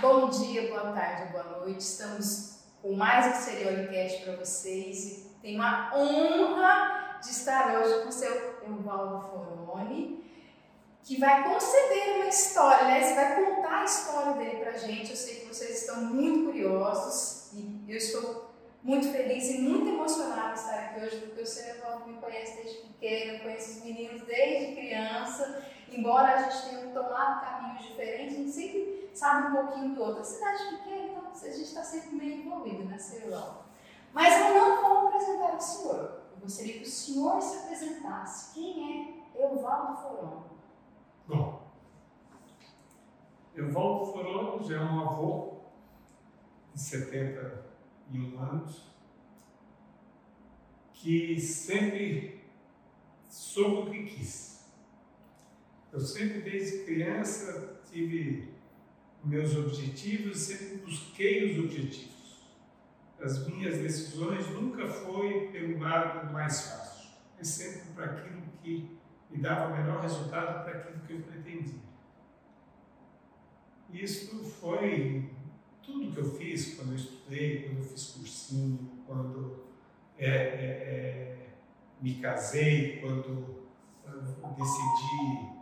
Bom dia, boa tarde, boa noite. Estamos com mais um Seriolicast para vocês e tenho a honra de estar hoje com o seu Evaldo Foroni, que vai conceder uma história, né? Vai contar a história dele para a gente. Eu sei que vocês estão muito curiosos e eu estou muito feliz e muito emocionada de estar aqui hoje, porque o seu Evaldo me conhece desde pequeno, conhece os meninos desde criança. Embora a gente tenha tomado caminhos diferentes, a gente sempre sabe um pouquinho do outro. A cidade pequena, então a gente está sempre meio envolvido, né, Ceilão? Mas eu não vou apresentar o senhor. Eu gostaria que o senhor se apresentasse. Quem é Evaldo Foroni? Bom, Evaldo Foroni já é um avô de 71 anos que sempre soube o que quis. Eu sempre, desde criança, tive meus objetivos, sempre busquei os objetivos. As minhas decisões nunca foi pelo lado mais fácil, mas sempre para aquilo que me dava o melhor resultado para aquilo que eu pretendia. Isso foi tudo que eu fiz quando eu estudei, quando eu fiz cursinho, quando é, é, é, me casei, quando decidi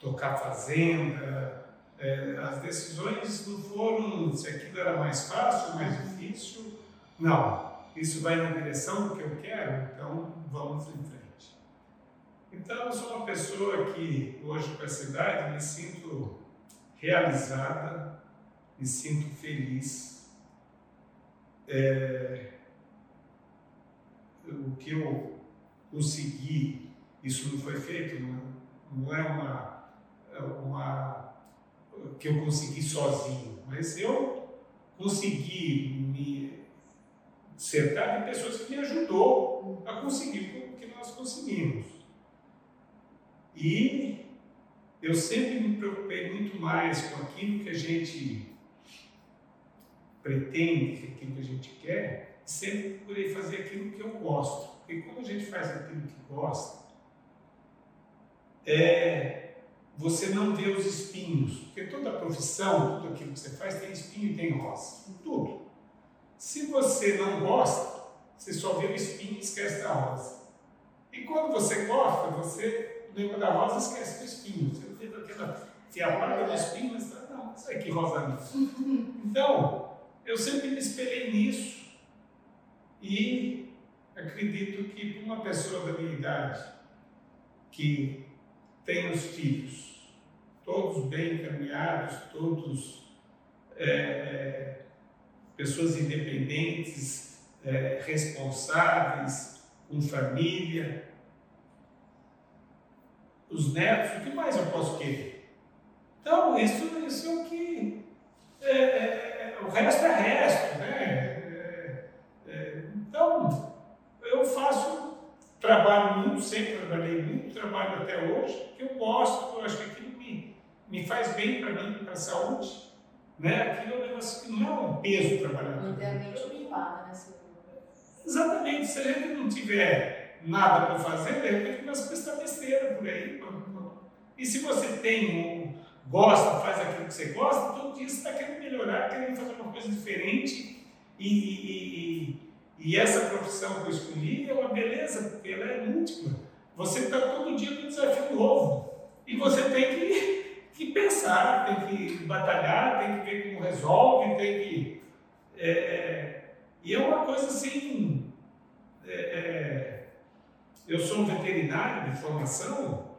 tocar fazenda, é, as decisões não foram se aquilo era mais fácil, mais difícil. Não, isso vai na direção do que eu quero, então vamos em frente. Então, eu sou uma pessoa que hoje, com essa idade, me sinto realizada, me sinto feliz. É, o que eu consegui, isso não foi feito, não, não é uma, uma que eu consegui sozinho, mas eu consegui me cercar de pessoas que me ajudou a conseguir o que nós conseguimos. E eu sempre me preocupei muito mais com aquilo que a gente pretende, aquilo que a gente quer, sempre procurei fazer aquilo que eu gosto. Porque quando a gente faz aquilo que gosta, é, você não vê os espinhos, porque toda profissão, tudo aquilo que você faz tem espinho e tem rosa, tudo. Se você não gosta, você só vê o espinho e esquece da rosa. E quando você gosta, você lembra da rosa e esquece do espinho. Você vê aquela fiapada do espinho, mas não, isso aqui rosa não. Então, eu sempre me espelhei nisso e acredito que para uma pessoa da minha idade que tem os filhos todos bem encaminhados, todos é, é, pessoas independentes, é, responsáveis, com família. Os netos, o que mais eu posso querer? Então, isso, isso é o que. É, é, é, o resto é resto, né? então, eu faço, trabalho muito, sempre trabalhei muito, trabalho até hoje, que eu gosto, eu acho que me faz bem para mim, para a saúde, né? Aquilo é um negócio que não é um peso trabalhar. Idealmente privada, né, senhor? Exatamente. Se a gente não tiver nada para fazer, de repente começa a prestar besteira por aí. E se você tem, gosta, faz aquilo que você gosta, todo dia você está querendo melhorar, querendo fazer uma coisa diferente. E, e, e, e essa profissão que eu escolhi é uma beleza, porque ela é múltipla. Você está todo dia com um desafio novo. E você tem que que pensar, tem que batalhar, tem que ver como resolve, tem que. É, é e é uma coisa assim. É, é, eu sou um veterinário de formação,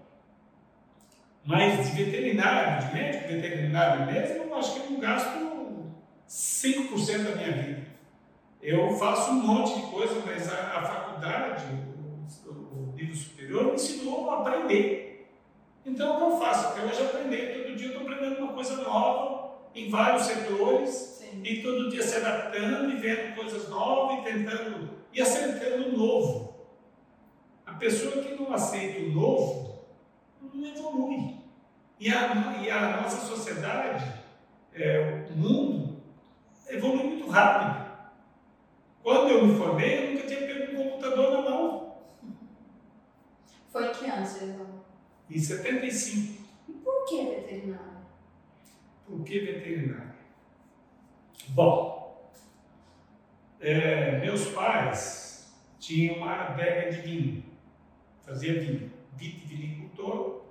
mas de veterinário, de médico veterinário mesmo, eu acho que eu não gasto 5% da minha vida. Eu faço um monte de coisa, mas a, a faculdade, o, o nível superior, me ensinou a aprender. Então, o que eu faço? Até hoje aprender, todo dia eu estou aprendendo uma coisa nova em vários setores Sim. e todo dia se adaptando e vendo coisas novas e tentando e aceitando o novo. A pessoa que não aceita o novo não evolui. E a, e a nossa sociedade, é, o mundo, evolui muito rápido. Quando eu me formei, eu nunca tinha pego um computador na mão. Foi que ano você em 75. E por que veterinário? Por que veterinário? Bom, é, meus pais tinham uma adega de vinho, fazia vinho, vitivinicultor,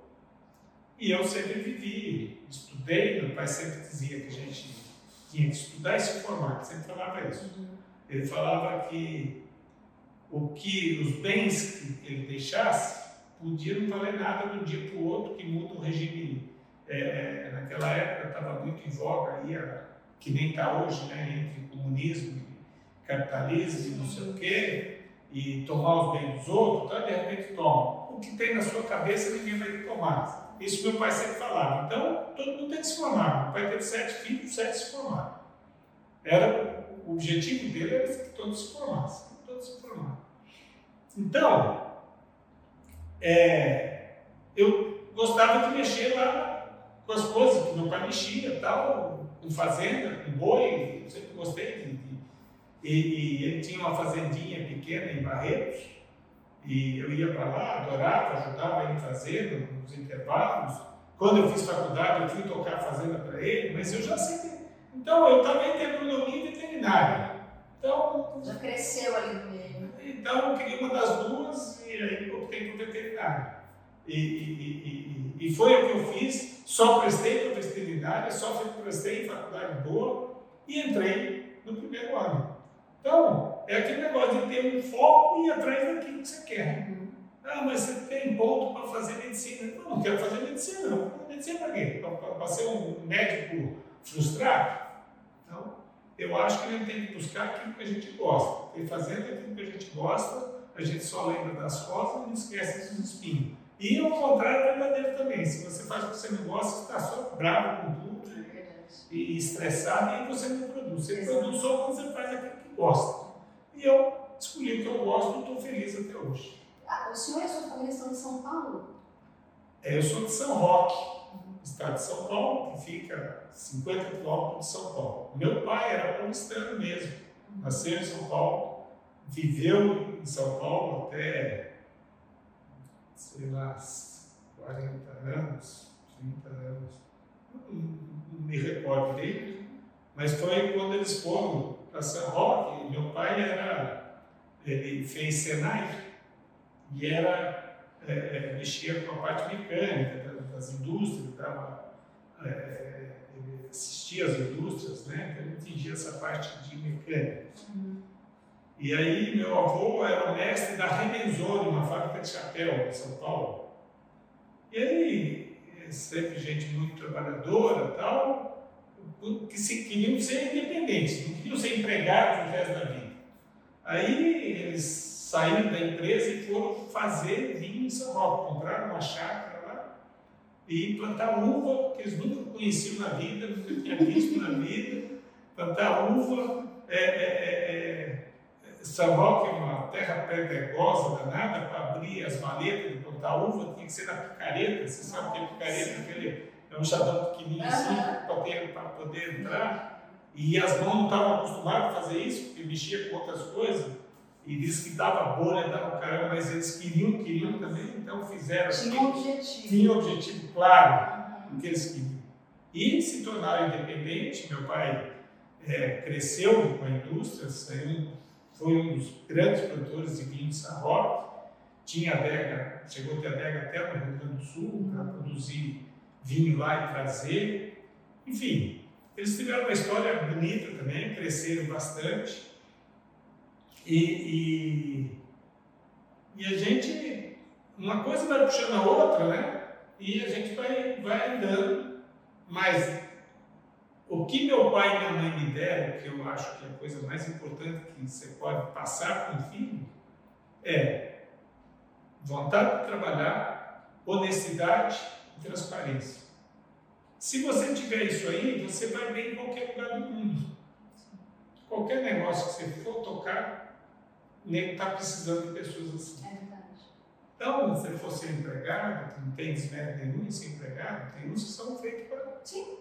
e eu sempre vivi, estudei, meu pai sempre dizia que a gente tinha que estudar e se formar, sempre falava isso. Uhum. Ele falava que o que os bens que ele deixasse podiam não valer nada de um dia para o outro, que muda o regime. É, é naquela época estava muito em voga, aí, que nem está hoje, né, entre comunismo e capitalismo e não sei o quê, e tomar os bens dos outros, então de repente toma. O que tem na sua cabeça ninguém vai tomar. Isso meu pai sempre falava. Então, todo mundo tem que se formar. Meu pai teve sete filhos, sete se formaram. Era, o objetivo dele era que todos se formassem. Todos se formaram. Então, é, eu gostava de mexer lá com as coisas que meu pai mexia, tal, com fazenda, com boi, eu sempre gostei de, de e, e, ele tinha uma fazendinha pequena em Barretos, e eu ia para lá, adorava, ajudava ele fazendo nos intervalos. Quando eu fiz faculdade, eu fui tocar fazenda para ele, mas eu já sempre. Então, eu estava entre agronomia e veterinária. Então. Já cresceu ali no meio. Então, eu queria uma das duas e aí optei por veterinária. E, e, e, e, foi o que eu fiz, só prestei para veterinária, só prestei em faculdade boa e entrei no primeiro ano. Então, é aquele negócio de ter um foco e ir atrás daquilo que você quer. Uhum. Ah, mas você tem ponto para fazer medicina. Não, não quero fazer medicina, não. Medicina para quê? Para ser um médico frustrado? Então, eu acho que a gente tem que buscar aquilo que a gente gosta. E fazendo aquilo que a gente gosta, a gente só lembra das rosas e não esquece dos espinhos. E o contrário é verdadeiro também. Se você faz o que você não gosta, você está só bravo com tudo e estressado e você não produz. Você Exato. produz só quando você faz aquilo que gosta. E eu escolhi o que eu gosto e estou feliz até hoje. Ah, o senhor e a sua família são de São Paulo? É, eu sou de São Roque, uhum. estado de São Paulo, que fica 50 quilômetros de São Paulo. Meu pai era paulistano mesmo, uhum. nasceu em São Paulo, viveu em São Paulo até, sei lá, 40 anos, 30 anos. Não, me recordo dele, mas foi quando eles foram para São Roque. Meu pai era, ele fez Senai e era, é, é, mexia com a parte mecânica das indústrias, dava, é, ele assistia às indústrias, né? então ele entendia essa parte de mecânica. Uhum. E aí meu avô era o mestre da Remenzone, uma fábrica de chapéu em São Paulo. E aí sempre gente muito trabalhadora tal, que se, queriam ser independentes, não queriam ser empregados o resto da vida. Aí eles saíram da empresa e foram fazer vinho em São Paulo, compraram uma chácara lá e plantar uva, que eles nunca conheciam na vida, nunca tinham visto na vida, plantar uva. É, é, é, São Roque é uma terra pedregosa danada para abrir as maletas da uva tinha que ser na picareta, você sabe que é picareta, aquele, é um chavão pequenininho assim, para poder entrar. E as mãos não estavam acostumadas a fazer isso, porque mexia com outras coisas. E disse que dava bolha, dava caramba, mas eles queriam, queriam também, então fizeram. Tinha um objetivo. Tinha um objetivo claro uhum. que eles queriam. E se tornaram independentes. Meu pai é, cresceu com a indústria, saiu, foi um dos grandes produtores de vinho de São Roque tinha adega, chegou a ter adega até no Rio Grande do Sul para produzir vinho lá e trazer. Enfim, eles tiveram uma história bonita também, cresceram bastante. E, e, e a gente, uma coisa vai puxando a outra, né? E a gente vai, vai andando. Mas que meu pai e minha mãe me deram, que eu acho que é a coisa mais importante que você pode passar para um filho, é vontade de trabalhar, honestidade e transparência. Se você tiver isso aí, você vai bem em qualquer lugar do mundo. Qualquer negócio que você for tocar, nem está precisando de pessoas assim. É verdade. Então, se você for ser empregado, não tem desmérito nenhum em ser empregado, tem uns que são feitos para. Sim.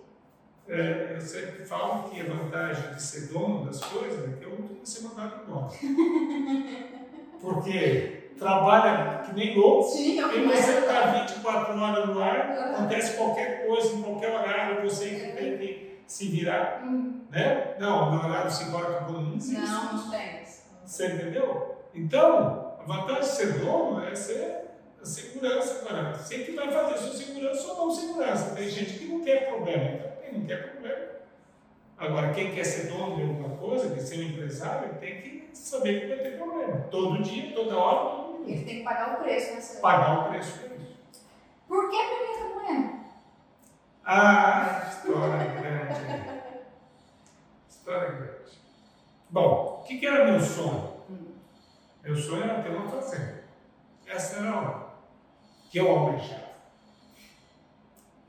É, eu sempre falo que a vantagem de ser dono das coisas é que eu não tenho que ser mandado embora. Porque trabalha que nem louco. Sim, é e você está 24 horas no ar, acontece qualquer coisa, em qualquer horário, você que tem que se virar, Hum, né? Não, meu horário se embora que não existe. Não, não tem. Você entendeu? Então, a vantagem de ser dono é ser a segurança. Agora, você que vai fazer sua segurança ou não segurança. Tem gente que não quer problema, então não quer problema. Agora, quem quer ser dono de alguma coisa, quer ser um empresário, tem que saber que vai ter problema. Todo dia, toda hora, todo. Ele tem que pagar o preço, né? Pagar o preço por isso. Por que pimenta moendo? Ah, história grande. História grande. Bom, o que, que era meu sonho? Hum. Meu sonho era ter uma fazenda. Essa era a que eu almejava.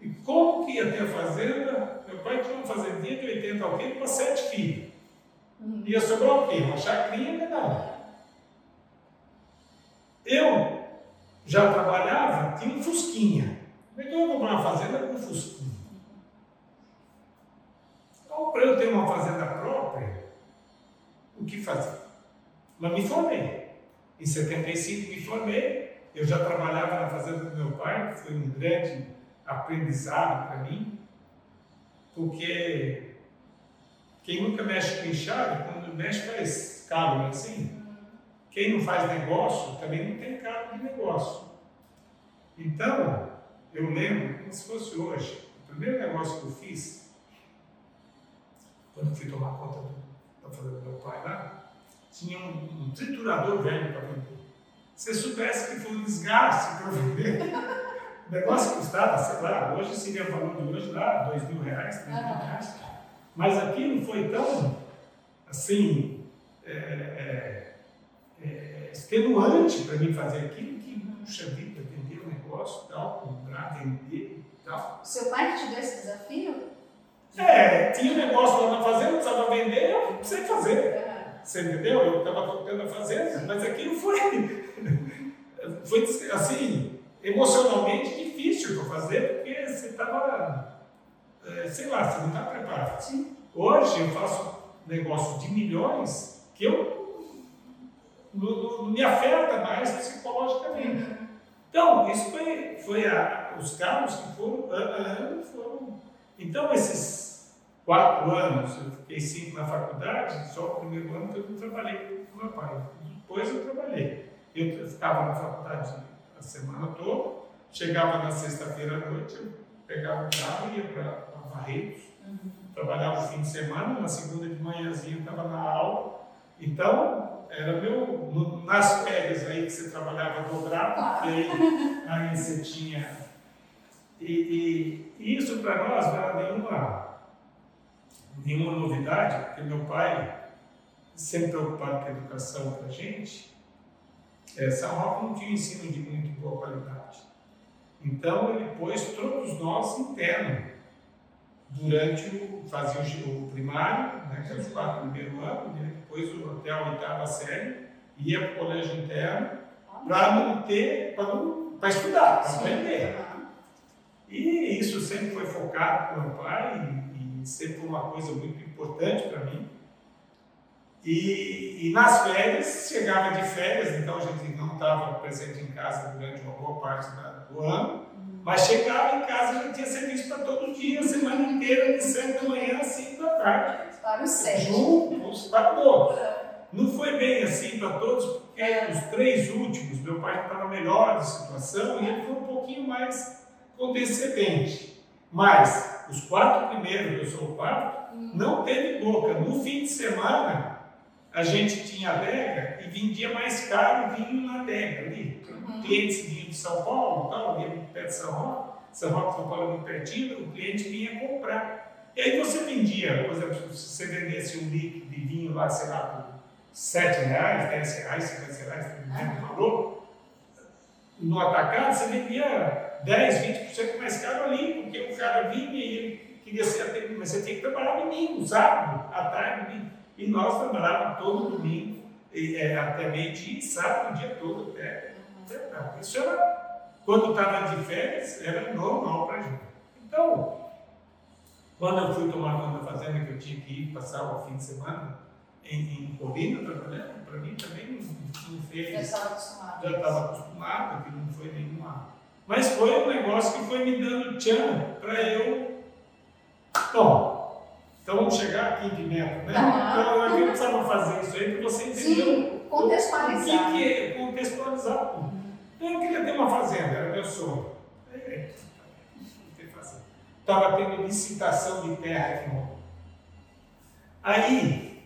E como que ia ter a fazenda? Meu pai tinha uma fazendinha de 80 alqueires para sete filhos. Hum. Ia sobrar o quê? Uma chacrinha menor. Eu já trabalhava, tinha um fusquinha. Como é que eu vou comprar uma fazenda com um fusquinha? Então, para eu ter uma fazenda própria, o que fazer? Mas me formei. Em 75 me formei. Eu já trabalhava na fazenda do meu pai, que foi um grande aprendizado para mim, porque quem nunca mexe com enxada, quando mexe faz cálculo assim. Quem não faz negócio também não tem cálculo de negócio. Então, eu lembro como se fosse hoje. O primeiro negócio que eu fiz, quando eu fui tomar conta da fazenda do meu pai lá, tinha um, um triturador velho para vender. Se você soubesse que foi um desgaste para vender, o negócio custava, sei lá, hoje seria valor de hoje lá, dois mil reais, três mil reais. Mas aquilo foi tão, assim, é, é, é, extenuante para mim fazer aquilo que, puxa vida, vender o negócio e tal, comprar, vender e tal. Seu pai que te deu esse desafio? É, tinha um negócio lá na fazenda, precisava vender, eu precisei fazer. Você entendeu? Eu estava tocando a fazenda, mas aquilo foi, foi assim, emocionalmente difícil para fazer, porque você estava, sei lá, você não está preparado. Sim. Hoje eu faço negócio de milhões que eu não, me afeta mais psicologicamente. Então, isso foi, foi a, os carros que foram, ano foram. Então, esses quatro anos, eu fiquei cinco na faculdade, só o primeiro ano que eu não trabalhei com meu pai. Depois eu trabalhei. Eu ficava na faculdade a semana toda, chegava na sexta-feira à noite, eu pegava o carro e ia para Barretos, trabalhava o fim de semana, na segunda de manhãzinha estava na aula. Então, era meu. no- nas férias aí que você trabalhava dobrado, Claro. porque aí, aí você tinha. E, e- e isso para nós não era nenhuma, nenhuma novidade, porque meu pai, sempre preocupado com a educação para a gente, é, São Roque não tinha um ensino de muito boa qualidade. Então ele pôs todos nós internos durante o fazia o, o primário, né, que era os quatro primeiros anos, e depois o- até a oitava série, ia para o colégio interno para não ter, para estudar, para aprender. E isso sempre foi focado com meu pai e, e sempre foi uma coisa muito importante para mim. E, e nas férias, chegava de férias, então a gente não estava presente em casa durante uma boa parte do ano, mas chegava em casa e já tinha serviço para todo dia, a semana inteira, de 7 da manhã às 5 da tarde, Para os sete. juntos para todos. Não foi bem assim para todos, porque os três últimos, meu pai estava melhor de situação e ele foi um pouquinho mais condescendente. Mas os quatro primeiros, eu sou o quarto, não teve boca. No fim de semana, a gente tinha adega e vendia mais caro vinho na adega ali. Uhum. Clientes vinham de São Paulo, tal, vinha muito perto de São Roque, São Roque, São Paulo é muito pertinho, o cliente vinha comprar. E aí você vendia, por exemplo, se você vendesse um litro de vinho lá, sei lá, por 7 reais, 10 reais, 50 reais, não o valor, no atacado você vendia 10, 20% mais caro ali, porque o cara vinha e ele queria ser atendido, mas você tinha que trabalhar domingo, sábado, à tarde, domingo. E nós trabalhávamos todo domingo, e, é, até meio-dia, e sábado, o dia todo até. até tarde. Isso era, quando estava de férias, era normal para a gente. Então, quando eu fui tomar conta da fazenda, que eu tinha que ir passar o fim de semana em, em Colina trabalhando, para mim também não, não Já fez estava acostumado. já estava acostumado, que não foi nenhuma. Mas foi um negócio que foi me dando tchan para eu. Bom, Então vamos chegar aqui em Pimenta, né? Aham. Então a gente precisava fazer isso aí para você entender Sim, o contextualizar. que, que é contextualizar tudo. Então, Eu queria ter uma fazenda, era meu sonho. É, não ter fazenda. Estava tendo licitação de terra aqui no Aí,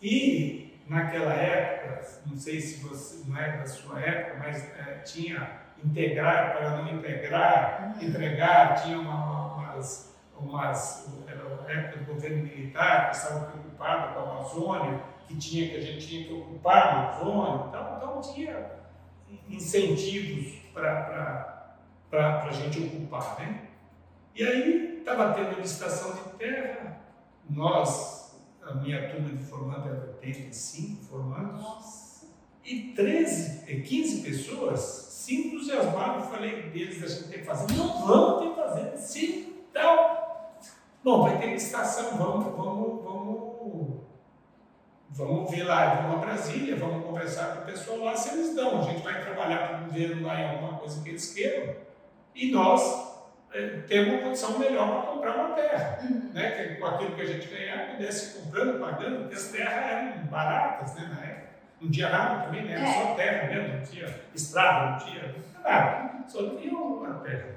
e naquela época, não sei se você não é da sua época, mas é, tinha integrar para não integrar, entregar, tinha uma, umas, umas, a época do governo militar que estava preocupado com a Amazônia, que tinha que a gente tinha que ocupar a Amazônia, então, então tinha incentivos para a gente ocupar, né? E aí estava tendo licitação de terra, nós, a minha turma de formando era 85 formandos, Nossa. e 13, eh, 15 pessoas se entusiasmaram, eu falei deles, a gente tem que fazer, não vamos ter que fazer, sim, tal. Bom, vai ter licitação, vamos, vamos, vamos, vamos ver lá, vamos a Brasília, vamos conversar com o pessoal lá se eles dão. A gente vai trabalhar para o governo lá em alguma coisa que eles queiram e nós eh, temos uma condição melhor para comprar uma terra Uhum. né, que com aquilo que a gente ganhar, pudesse ir comprando, pagando, porque as terras eram baratas né, na época. Não tinha nada também, né? Era É. só terra mesmo, não tinha estrada, não tinha nada, só tinha uma terra.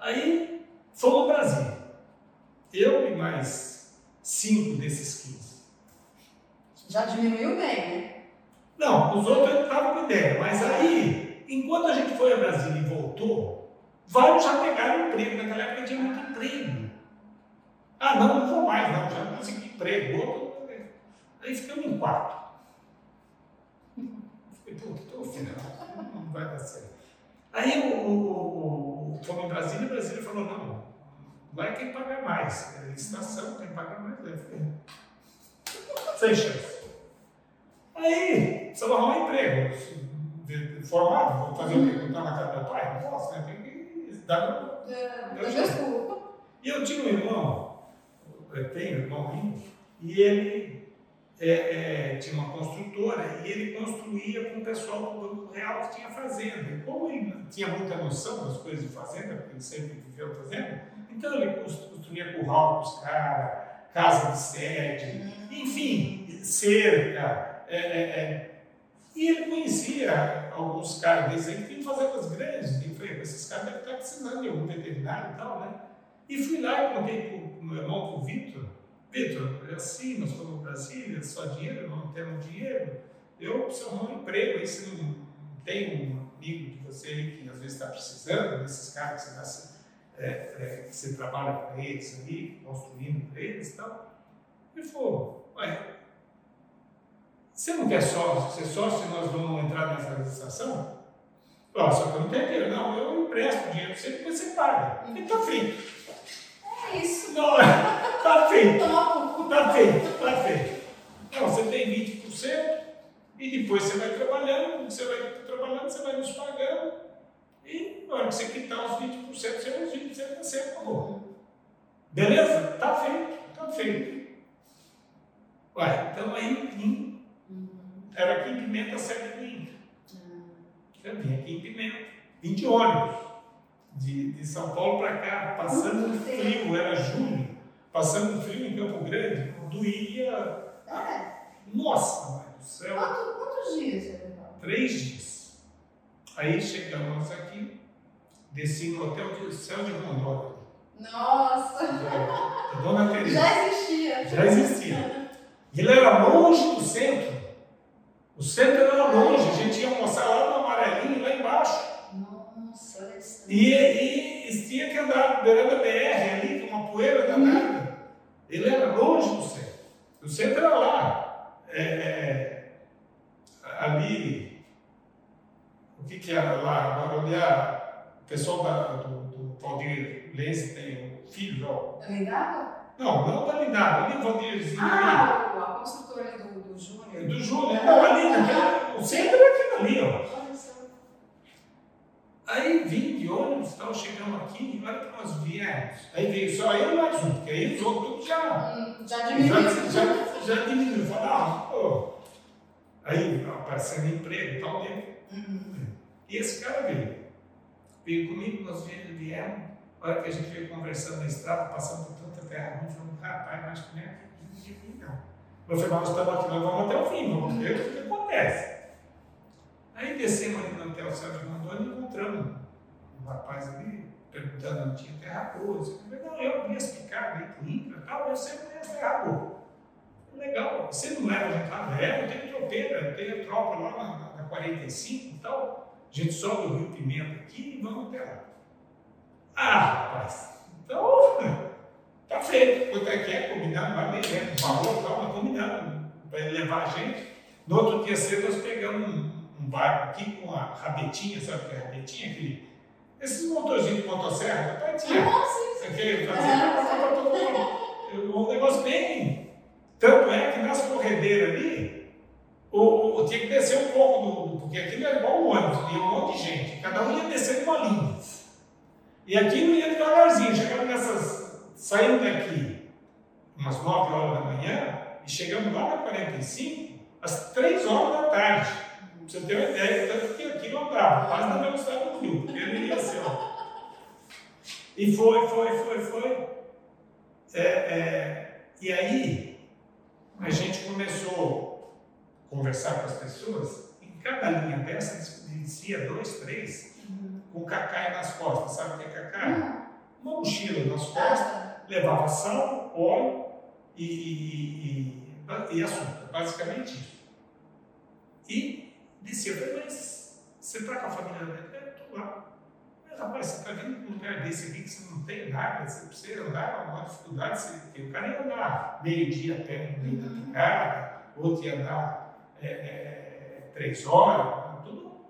Aí fomos ao Brasil. Eu e mais cinco desses 15. Já diminuiu bem, né? Não, os outros estavam com ideia, mas aí, enquanto a gente foi a Brasília e voltou, vários já pegaram emprego. Naquela época tinha muito emprego. Ah, não, não vou mais, não, já não consegui emprego. Outro, aí ficamos em quatro. Falei, pô, tô final, não vai dar certo. Aí o, o, o, o fomos em Brasília e Brasília falou, não, vai tem que pagar mais. É licitação, tem que pagar mais. Falei, sem chance. Aí, precisava arrumar emprego. De- de- Formado, vou fazer o quê? Botar na casa do meu pai? Não posso, né? Tem que dar. É, Eu desculpa. E eu tinha um irmão, eu tenho um irmão ainda, e ele é, é, tinha uma construtora e ele construía com o pessoal do Banco Real que tinha fazenda. E como ele tinha muita noção das coisas de fazenda, porque ele sempre viveu fazenda, então ele cons- construía curral para os caras, casa de sede, enfim, cerca. é, é, é. E ele conhecia alguns caras desses aí que tinham fazendas grandes. E falei, esses caras devem estar precisando de algum veterinário e tal, né? E fui lá e contei para o meu irmão, para o Vitor. Vitor, é assim, nós estamos no Brasília, só dinheiro, não temos dinheiro. Eu preciso arrumar um emprego, aí você não tem um amigo de você aí que às vezes está precisando, desses caras que você, dá- é, é, você trabalha para eles ali, construindo para eles e tal. Ele falou, ué, você não quer sócio, ser sócio e nós vamos entrar nessa licitação? Ó, só que eu não tenho dinheiro. Não, eu empresto dinheiro para você, depois você paga. E tá feito. É isso. Não, tá feito. Tá feito, tá feito. Não, você tem 20% e depois você vai trabalhando, você vai trabalhando, você vai nos pagando e na hora que você quitar os 20%, você vai os 20% você acabou. Beleza? Tá feito, tá feito. Ué, então aí em- era aqui em Pimenta 7h30. Eu vim aqui em Pimenta, vim de ônibus, de, de São Paulo para cá, passando frio, era julho, passando frio em Campo Grande, doía. É. Nossa, mãe do céu! Quanto- quantos dias? Três dias. Aí chegamos aqui, desci no hotel de Céu de Rondônia, Nossa, da Dona Teresa. já existia. Já existia. E ele era longe do centro. O centro era longe, a gente ia almoçar lá no amarelinho, lá embaixo. Nossa, olha isso. E, e, e tinha que andar beirando a BR ali, com uma poeira danada. Ele era longe do centro. O centro era lá. É, é, ali, que, que era lá? A, o pessoal da, do, do Valdir Lenz tem o filho, ó. Lembrava? Não, não da Lindada, ali o Valdirzinho ali. Ah, o- a construtora do, do Júnior. Do Júnior, não, ali, naquele, o centro era aquilo ali, ó. Olha só. Aí vim de ônibus, tal, chegamos aqui, e olha que nós viemos. Aí veio só eu e mais um, porque aí os outros tudo já, Hum, já já, diminuiu. já, já diminuiu. Falei, ah, pô. Aí aparecendo emprego e tal. Hum. E esse cara veio. Veio comigo, nós viemos. A hora que a gente veio conversando na estrada, passando por tanta terra ruim. Falei, rapaz, acho que não é aqui, não. Eu falei, nós estamos aqui, nós vamos até o fim, vamos ver o que acontece. Aí descemos ali no hotel Sérgio Mandoni e encontramos um rapaz ali perguntando se tinha terra boa. Eu falei, não, eu conheço picar aí com Inca tal, eu que conheço terra boa. Legal, você não leva a gente lá? É, eu tenho tropeira, eu tenho tropa lá na, na 45 e tal. A gente sobe o Rio Pimenta aqui e vamos até lá. Ah, rapaz, então tá feito. Quanto é que é? Combinado, vai bem, né? Um valor tal, mas combinado para ele levar a gente. No outro dia cedo nós pegamos um, um barco aqui com a rabetinha, sabe o que é rabetinha? Aquele, esses motorzinhos de motosserra, papai tinha. Ah, sim, sim. Aquele, fazia, um negócio bem. Tanto é que nas corredeiras ali, o, tinha que descer um pouco do, porque aquilo era igual um ônibus, ia um monte de gente, cada um ia descendo uma linha. E aqui não ia devagarzinho, chegava nessas, saindo daqui umas 9 horas da manhã e chegamos lá na 45 às 3 horas da tarde. Pra você ter uma ideia, tanto que aqui não andava, quase na velocidade do rio, ele ia assim, ó. E foi, foi, foi, foi. É, é, e aí, a gente começou conversar com as pessoas, em cada linha dessa, dizia dois, três, com cacai nas costas. Sabe o que é cacai? Uma mochila nas costas, levava sal, óleo e, e, e, e açúcar, basicamente isso. E dizia, mas você está com a família? Eu estou lá. Mas rapaz, você está vindo para um lugar desse aqui que você não tem nada, você precisa andar, uma dificuldade, você, o cara ia andar meio-dia até no meio da picada, outro ia andar é, é, três horas, tudo.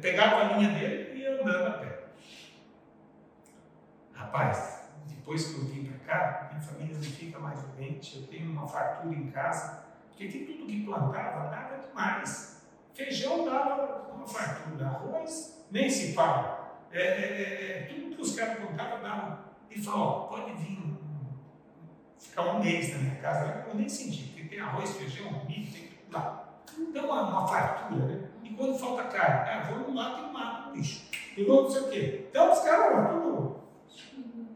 Pegava a linha dele e ia andando a pé. Rapaz, depois que eu vim para cá, minha família não fica mais doente, eu tenho uma fartura em casa, porque aqui tudo que plantava dava demais. Feijão dava uma fartura, arroz nem se fala. É, é, é, é tudo que os caras plantavam dava. Ele falou, pode vir ficar um mês na minha casa, eu nem senti, porque tem arroz, feijão, milho, tem tudo lá. Dá uma, uma fartura, né? E quando falta carne, ah, vou no mato e mato o bicho. E vou não sei o quê. Então os caras lá, tudo.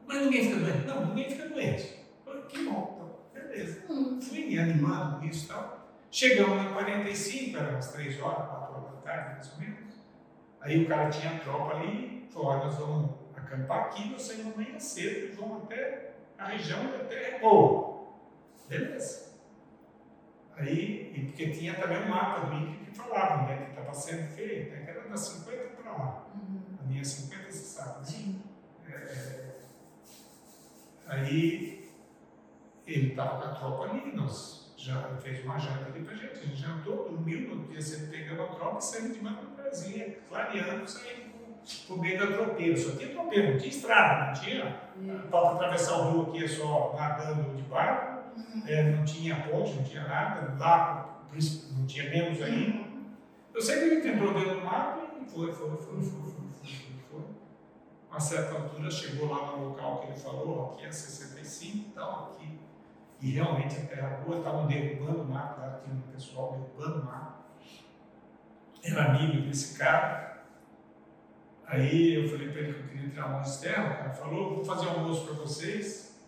Mas ninguém fica doente. Não, ninguém fica doente. Que bom, então, beleza. Fui me animando com isso e tal. Chegamos na 45, eram umas 3 horas, 4 horas da tarde, mais ou menos. Aí o cara tinha a tropa ali, falou, olha, nós vamos acampar aqui, nós saímos amanhã cedo e vamos até a região da Terra Boa. Beleza. Aí, e porque tinha também um mapa do INCRE que falava onde é que estava sendo feito, né, que era das 50 para lá. Uhum. A minha 50, você sabe, né? Sim. É, aí ele estava com a tropa ali, nós já fez uma janta ali pra gente, a gente jantou, dormiu, no dia seguinte pegamos a tropa e saímos de Manabrazinha, clareando, saímos por meio da tropeira, só tinha tropeira, não tinha estrada, não tinha para atravessar o rio aqui é só nadando de barco, é, não tinha ponte, não tinha nada, lá não tinha menos ainda. Eu sei que gente entrou dentro do mato e foi, foi, foi, foi, foi, foi, foi, foi. A certa altura chegou lá no local que ele falou, aqui é 65 e tal, aqui. E realmente a terra boa, estavam derrubando o mato, lá tinha um pessoal derrubando o mato. Era amigo desse cara. Aí eu falei para ele que eu queria tirar uma terra, o cara falou, vou fazer um almoço para vocês.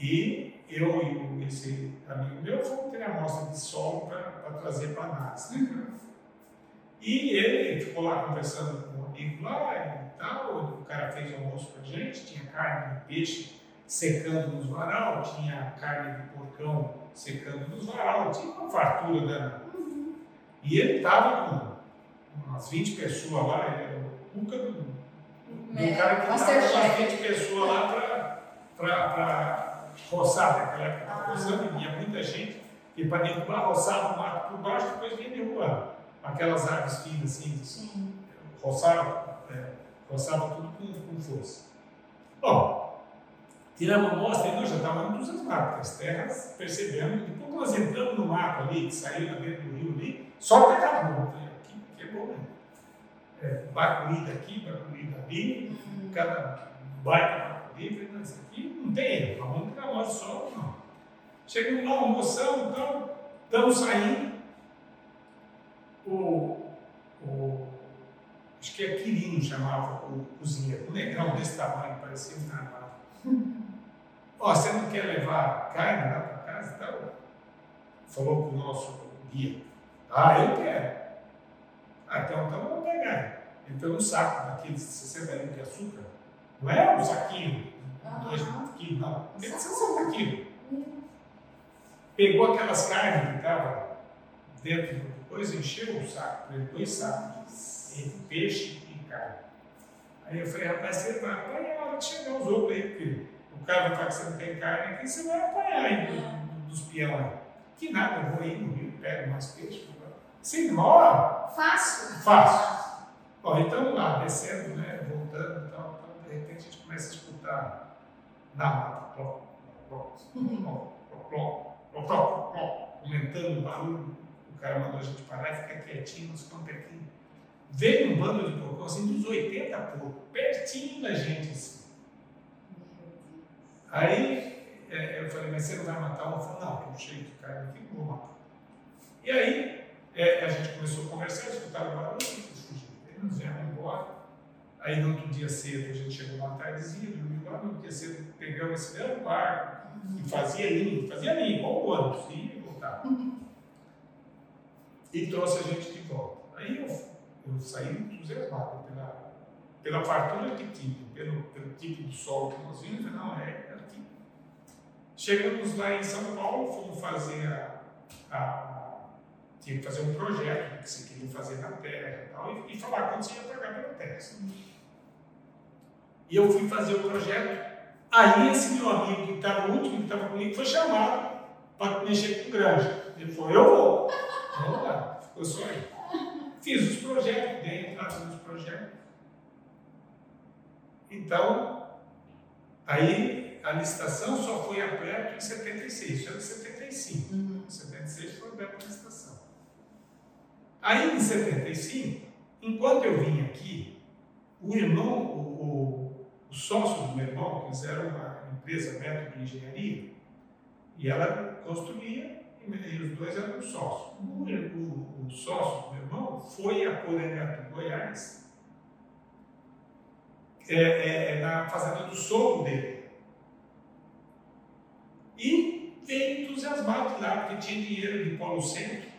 E eu e o- esse amigo meu fomos ter a amostra de solo para trazer para a análise. Né, cara? E ele ficou lá conversando com um amigo lá e tal. O cara fez o almoço para gente, tinha carne de peixe secando nos varal, tinha carne de porcão secando nos varal, tinha uma fartura danada. E ele estava com umas 20 pessoas lá, ele era o Cuca do, do É, cara que estava com umas 20 pessoas lá para roçar, naquela época estava roçando, e vinha muita gente, e para derrubar, roçava o mato por baixo, depois vinha derrubar. Aquelas árvores finas assim, Sim. roçava, é, roçava tudo com, com força. Bom, tiramos a amostra e nós já estávamos entusiasmados, porque as terras percebendo, depois que nós entramos no mato ali, que saiu lá dentro do rio ali, só boa, né? aqui, aqui é bom, né? É, bacuri daqui, bacuri dali, cada baita bacuri, não, isso aqui não tem tirar a amostra só, não. Chegamos lá, almoçamos, então, estamos saindo, o, o acho que é Quirino chamava o cozinheiro, um negrão desse tamanho, parecia um carvalho. Ó, você não quer levar carne lá para casa e tal? Falou para o nosso guia. Ah, eu quero. Ah, então, então vamos pegar. Ele pegou um saco daqueles 60 litros de açúcar. Não é um saquinho, dois quilos, não. Tem 60 quilos. Pegou aquelas carnes que estavam dentro do coisa, encheu o saco, dois sacos de peixe e carne. Aí eu falei, rapaz, você vai apanhar a hora de chegar os outros aí, porque o cara vai falar que você não tem carne aqui, você vai apanhar aí dos, peões. Que nada, eu vou aí no rio, pego mais peixe. Sim, demora. Fácil. Fácil. Bom, então lá, descendo, né, voltando e tal, tal, de repente a gente começa a escutar pló, pló, aumentando o barulho. O cara mandou a gente parar e ficar quietinho, nos aqui. Veio um bando de porcão assim, dos 80 porcos, pertinho da gente assim. Aí é, eu falei, mas você não vai matar um? Eu falei, não, tem um de carne aqui, não vou matar. E aí é, a gente começou a conversar, escutar o barulho, e nos viemos embora. Aí no outro dia cedo a gente chegou uma tardezinha, dormiu lá, no outro dia cedo pegamos esse mesmo barco e fazia linha, fazia linha, igual o ônibus, ia voltava. E trouxe a gente de volta. Aí eu, eu saí entusiasmado pela, pela fartura que tinha, pelo, pelo tipo de sol que nós vimos, não, é, é aqui. Chegamos lá em São Paulo, fomos fazer a, a tinha que fazer um projeto que você queria fazer na terra e tal, e, e falar quanto você ia pagar pela terra. E eu fui fazer o projeto. Aí esse meu amigo que estava o último que estava comigo foi chamado para mexer com granja. Ele falou, eu vou. Vamos lá. Ficou só aí. Fiz os projetos, dei entrada nos projetos. Então, aí a licitação só foi aberta em 76, isso era em 75. Uhum. Em 76 foi aberta a licitação. Aí em 75, enquanto eu vim aqui, o irmão, o, o, o sócio do meu irmão, que fizeram uma empresa método de engenharia, e ela construía, e os dois eram sócios. O, o, o sócio do meu irmão foi a Porangatu, Goiás, é, é, é, na fazenda do sogro dele. E veio entusiasmado lá, porque tinha dinheiro de Polo Centro,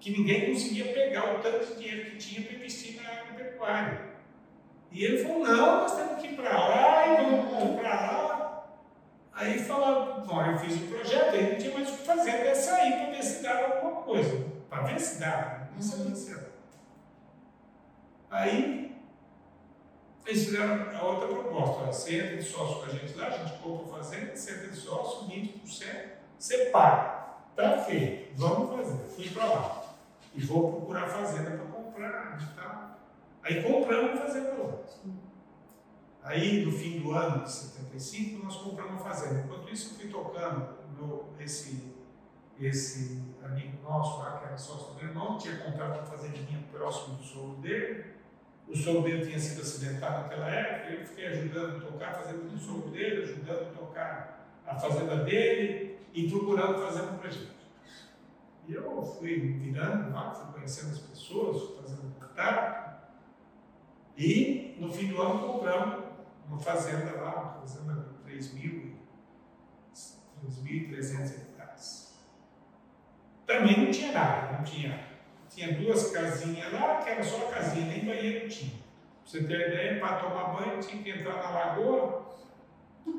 que ninguém conseguia pegar o tanto de dinheiro que tinha para investir na agropecuária. E ele falou, não, nós temos que ir para lá e vamos para lá. Aí falou, bom, eu fiz o projeto, aí não tinha mais o que fazer, até sair para ver se dava alguma ver se dava, não sabia se dava. Aí eles fizeram a outra proposta, você entra de sócio com a gente lá, a gente compra fazenda, você entra de sócio, 20%, você paga. Tá feito, vamos fazer. Fui para lá e vou procurar fazenda para comprar e tal. Aí compramos fazenda lá. Aí, no fim do ano de 75, nós compramos a fazenda. Enquanto isso, eu fui tocando meu, esse, esse amigo nosso que era sócio do irmão, tinha comprado uma fazendinha próximo do sogro dele. O sogro dele tinha sido acidentado naquela época, eu fiquei ajudando a tocar a fazenda do sogro dele, ajudando a tocar a fazenda dele e procurando fazer um projeto. E eu fui virando lá, fui conhecendo as pessoas, fazendo contato. E no fim do ano compramos uma fazenda lá, uma fazenda de 3.300 hectares. Também não tinha nada, não tinha. Tinha duas casinhas lá, que era só a casinha, nem banheiro tinha. Pra você ter ideia, para tomar banho tinha que entrar na lagoa.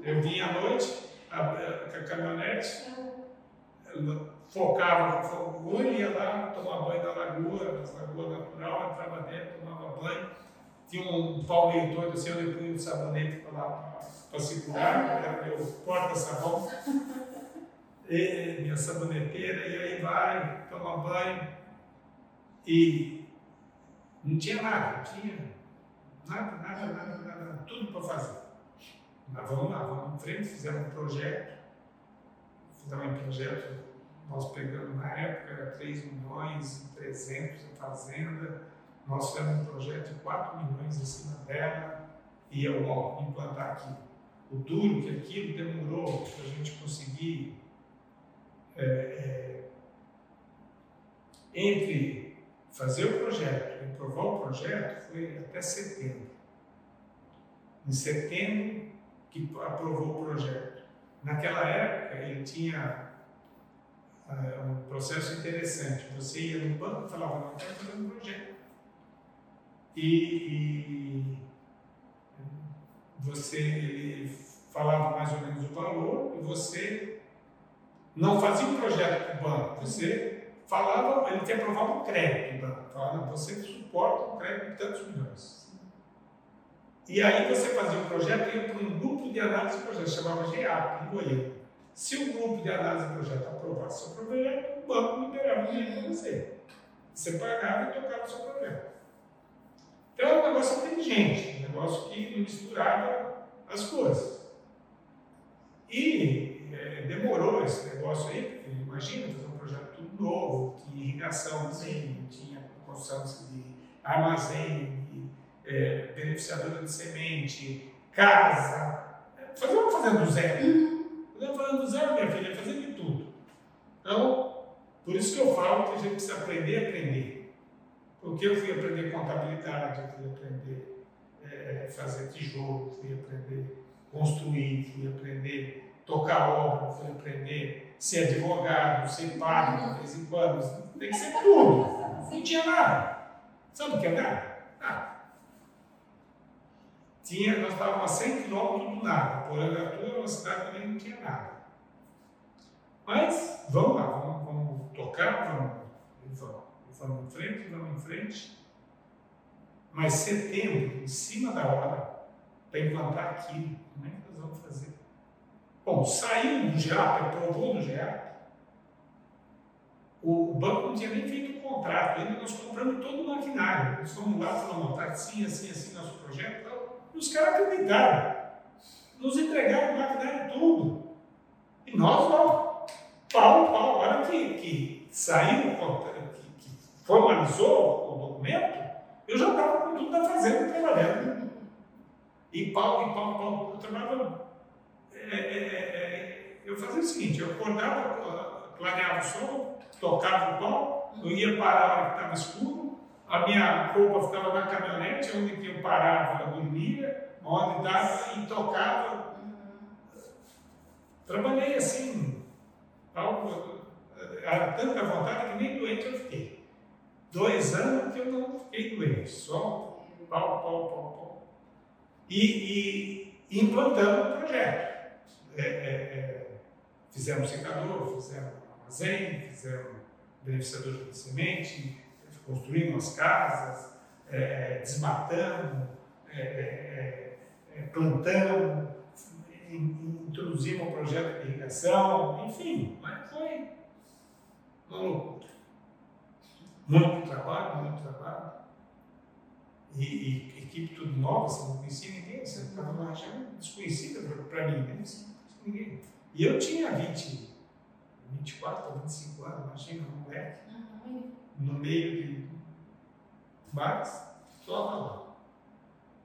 Eu vinha à noite, com a caminhonete, focava fogo, ia lá tomar banho na lagoa, na lagoa natural, entrava dentro, tomava banho. Tinha um pau meio torto assim, eu punha um sabonete para lá para segurar, era meu porta-sabão, minha saboneteira, e aí vai, toma banho. E não tinha nada, tinha nada, nada, nada, nada, tudo para fazer. Mas vamos lá, vamos em frente, fizemos um projeto, fizemos um projeto nós pegamos na época, era 3 milhões e 300 a fazenda, nós fizemos um projeto de 4 milhões em cima dela e eu ó, implantar aqui. O duro que aquilo demorou para a gente conseguir é, é, entre fazer o projeto e aprovar o projeto foi até setembro. Em setembro que aprovou o projeto. naquela época ele tinha uh, um processo interessante. Você ia no banco e falava, não, quero fazer um projeto. E, e você ele falava mais ou menos o valor e você não fazia um projeto para o banco, você falava, ele te aprovava um crédito, banco, falava, você suporta um crédito de tantos milhões. E aí você fazia um projeto e ia para um grupo de análise de projeto, chamava GAP, em Goiânia. Se o grupo de análise de projeto aprovasse o seu projeto, o banco liberava o dinheiro para você. Você pagava e tocava o seu projeto. Então é um negócio inteligente, um negócio que misturava as coisas. E é, demorou esse negócio aí, porque imagina fazer um projeto tudo novo, tinha irrigação, sim, tinha construção de armazém, de, é, beneficiadora de semente, casa. Fazer, vamos fazer do zero. Uhum. Fazer fazendo do zero, minha filha, fazer de tudo. Então, por isso que eu falo que a gente precisa aprender a aprender. Porque eu fui aprender contabilidade, eu fui aprender é, fazer tijolo, fui aprender construir, fui aprender tocar obra, fui aprender ser advogado, ser padre de vez em quando, tem que ser tudo. Não tinha nada. Sabe o que é nada? Nada. Tinha, nós estávamos a 100 quilômetros do nada. Porangatu era uma cidade também não tinha nada. Mas vamos lá, vamos, vamos tocar, vamos, vamos, vamos em frente, vamos em frente. Mas setembro, em cima da hora, para implantar aquilo, como é que nós vamos fazer? Bom, saiu do GEAP, aprovou no GEAP. O, banco não tinha nem feito o contrato, ainda nós compramos todo o maquinário. Nós fomos lá, falamos, tá assim, assim, assim, nosso projeto tal. E os caras acreditaram. Nos entregaram o maquinário tudo. E nós, ó, pau, pau. A hora que, que saiu, que, que formalizou o documento, eu já estava com tudo da fazenda trabalhando. E pau, e pau, pau. Eu trabalhava. É, é, é, é eu fazia o seguinte: eu acordava, clareava o sol, tocava o pau, eu ia parar a hora que estava escuro, a minha roupa ficava na caminhonete, onde que eu parava, eu dormia, onde estava e tocava. Trabalhei assim, era tanta vontade que nem doente eu fiquei. Dois anos que eu não fiquei doente, só pau, pau, pau, pau. E, e implantando o projeto. É, é, é, fizemos secador, fizemos armazém, fizemos beneficiador de semente, construímos as casas, é, desmatamos, é, é, plantamos, introduzimos um projeto de irrigação, enfim, mas foi uma loucura. Muito trabalho, muito trabalho. E, e equipe tudo nova, você não conhecia ninguém, você estava numa região desconhecida para mim, né? Ninguém. E eu tinha 20, 24, 25 anos, imagina, um moleque, uhum. no meio de bares, só lá.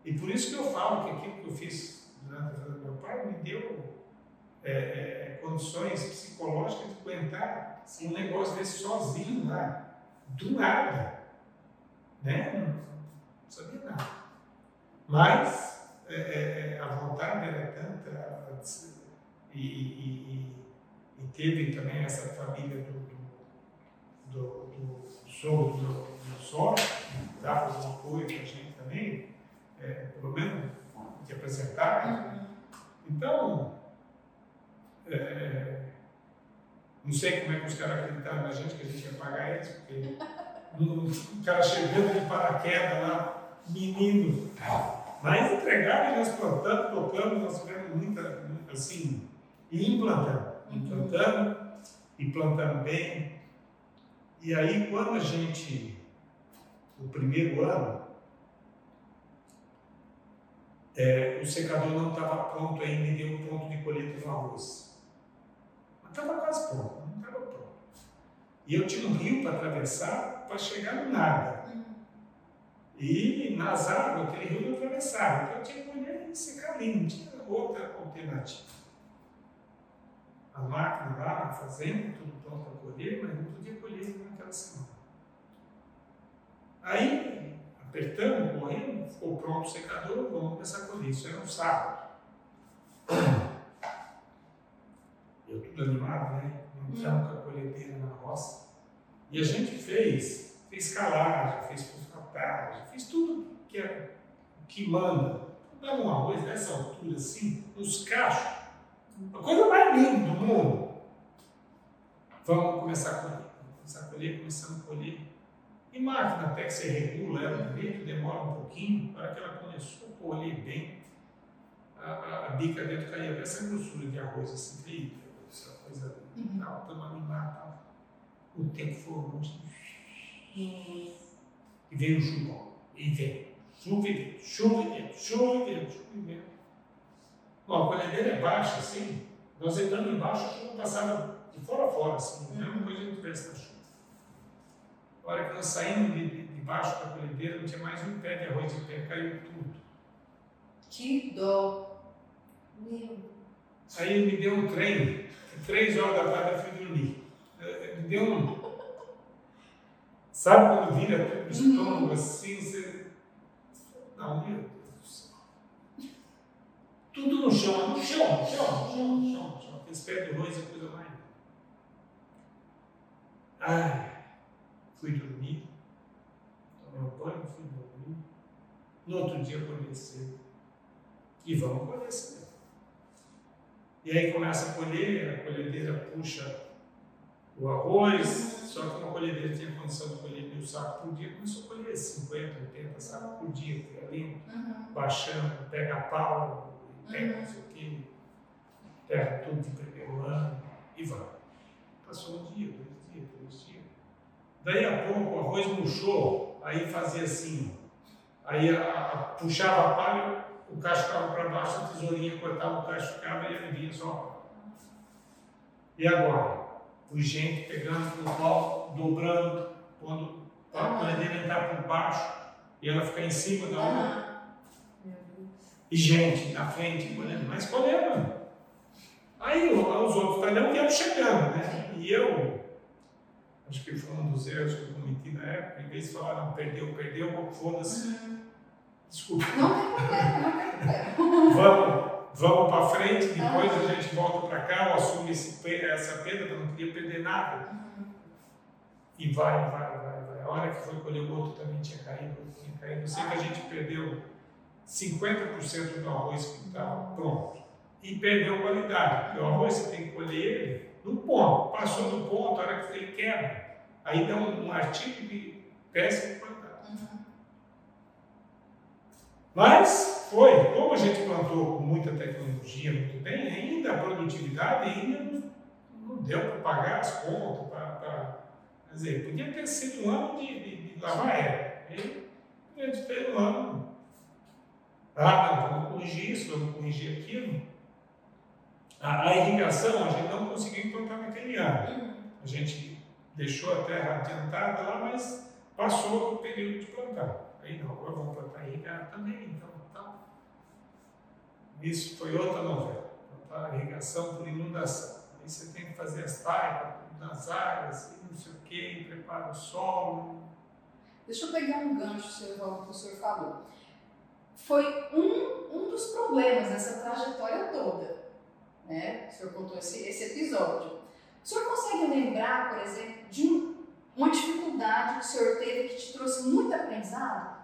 E por isso que eu falo que aquilo que eu fiz durante a vida do meu pai me deu é, é, condições psicológicas de aguentar um negócio desse sozinho lá, do nada. Né? Não sabia nada. Mas é, é, é a vontade era tanta, e, e, e, teve também essa família do, do, do, do sogro do, do sócio, dava um apoio para a gente também, é, pelo menos de apresentar. Né? Então, é, não sei como é que os caras acreditaram na gente que a gente ia pagar eles, porque um, cara chegando de paraquedas lá, menino. Mas entregaram e nós plantamos, tocamos, nós tivemos muita, assim, e implantando, implantando e plantando bem. E aí, quando a gente, o primeiro ano, é, o secador não estava pronto ainda e deu um ponto de colheita no arroz. Mas estava quase pronto, não estava pronto. E eu tinha um rio para atravessar para chegar no nada. E nas águas, aquele rio não atravessava. Então eu tinha que colher e secar ali, não tinha outra alternativa a máquina lá na fazenda, tudo pronto para colher, mas não podia colher naquela semana. Aí, apertando, correndo, ficou pronto o secador, vamos começar a colher. Isso era um sábado. tudo animado, né? Entramos com a colhedeira na roça. E a gente fez, fez calagem, fez fosfatagem, fez tudo que, é, que manda. Dava um arroz dessa altura assim, nos cachos. A coisa mais linda do mundo. Vamos começar a colher. Vamos começar a colher, começando a colher. E máquina, até que você regula ela direito, demora um pouquinho, para que ela começou a colher bem, a, a, a bica dentro caía essa grossura de arroz assim, feita, essa coisa uhum. tal, estamos animados tal. O tempo foi assim, uhum. e veio o chuvão, e vem, chuva e vento, chuva e vento, chuva e vento, chuva e vento. Bom, a colhedeira é baixa, assim, nós entrando embaixo, a chuva passava de fora a fora, assim, uhum. mesma coisa que tivesse na chuva. A hora que nós saímos de, de, de baixo da colhedeira, não tinha mais um pé de arroz de pé, caiu tudo. Que dó! Meu. Aí ele me deu um trem, três horas da tarde eu fui dormir. Me deu um. Sabe quando vira tudo o estômago assim, você. Não, meu. Tudo no chão, no chão, no chão, no chão, no chão. No chão. Aqueles arroz e coisa mais. Ai. Fui dormir, tomei um banho, fui dormir. No outro dia cedo. E vamos colher cedo. E aí começa a colher, a colhedeira puxa o arroz, só que uma colhedeira tinha condição de colher mil sacos por dia, começou a colher 50, 80 sacos por dia, foi ali, uhum. baixando, pega pau, pega não sei o quê, terra tudo de primeiro ano e vai. Passou um dia, dois dias, três dias. Daí a pouco o arroz murchou, aí fazia assim, aí a, a, puxava a palha, o cacho ficava para baixo, a tesourinha cortava o cacho, ficava e ele vinha só. E agora? Os gente pegando no pau, dobrando, quando a colhedeira entrar por baixo e ela ficar em cima da outra. E gente na frente colhendo, mas colhendo. Aí os outros talhão vieram chegando, né? E eu acho que foi um dos erros que eu cometi na época, em vez de falar, não, perdeu, perdeu, foda-se. Uhum. Desculpa. Não tem problema, não problema. vamos, vamos para frente, depois uhum. a gente volta para cá, eu assumo esse, essa perda, eu não queria perder nada. Uhum. E vai, vai, vai, vai. A hora que foi colher o outro também tinha caído, tinha caído. Eu sei que a gente perdeu 50% do arroz que estava pronto. E perdeu qualidade, porque o arroz você tem que colher ele no ponto. Passou do ponto, a hora que ele quebra, aí dá um, um artigo de péssima qualidade. Uhum. Mas foi, como a gente plantou com muita tecnologia, muito bem, ainda a produtividade ainda não, não deu para pagar as contas, para, quer dizer, podia ter sido um ano de, de, de lavar ela. a gente fez um ano. Ah, não, vamos corrigir isso, vamos corrigir aquilo. A, a, irrigação a gente não conseguiu implantar naquele ano. A gente deixou a terra adiantada lá, mas passou o período de plantar. Aí não, agora vamos plantar irrigado também, então tal. Isso foi outra novela. Plantar irrigação por inundação. Aí você tem que fazer as taipas nas áreas, e não sei o que, prepara o solo. Deixa eu pegar um gancho, senhor, que o senhor falou. Foi um, um dos problemas dessa trajetória toda né? O senhor contou esse, esse episódio. O senhor consegue lembrar, por exemplo, de um, uma dificuldade que o senhor teve que te trouxe muito aprendizado?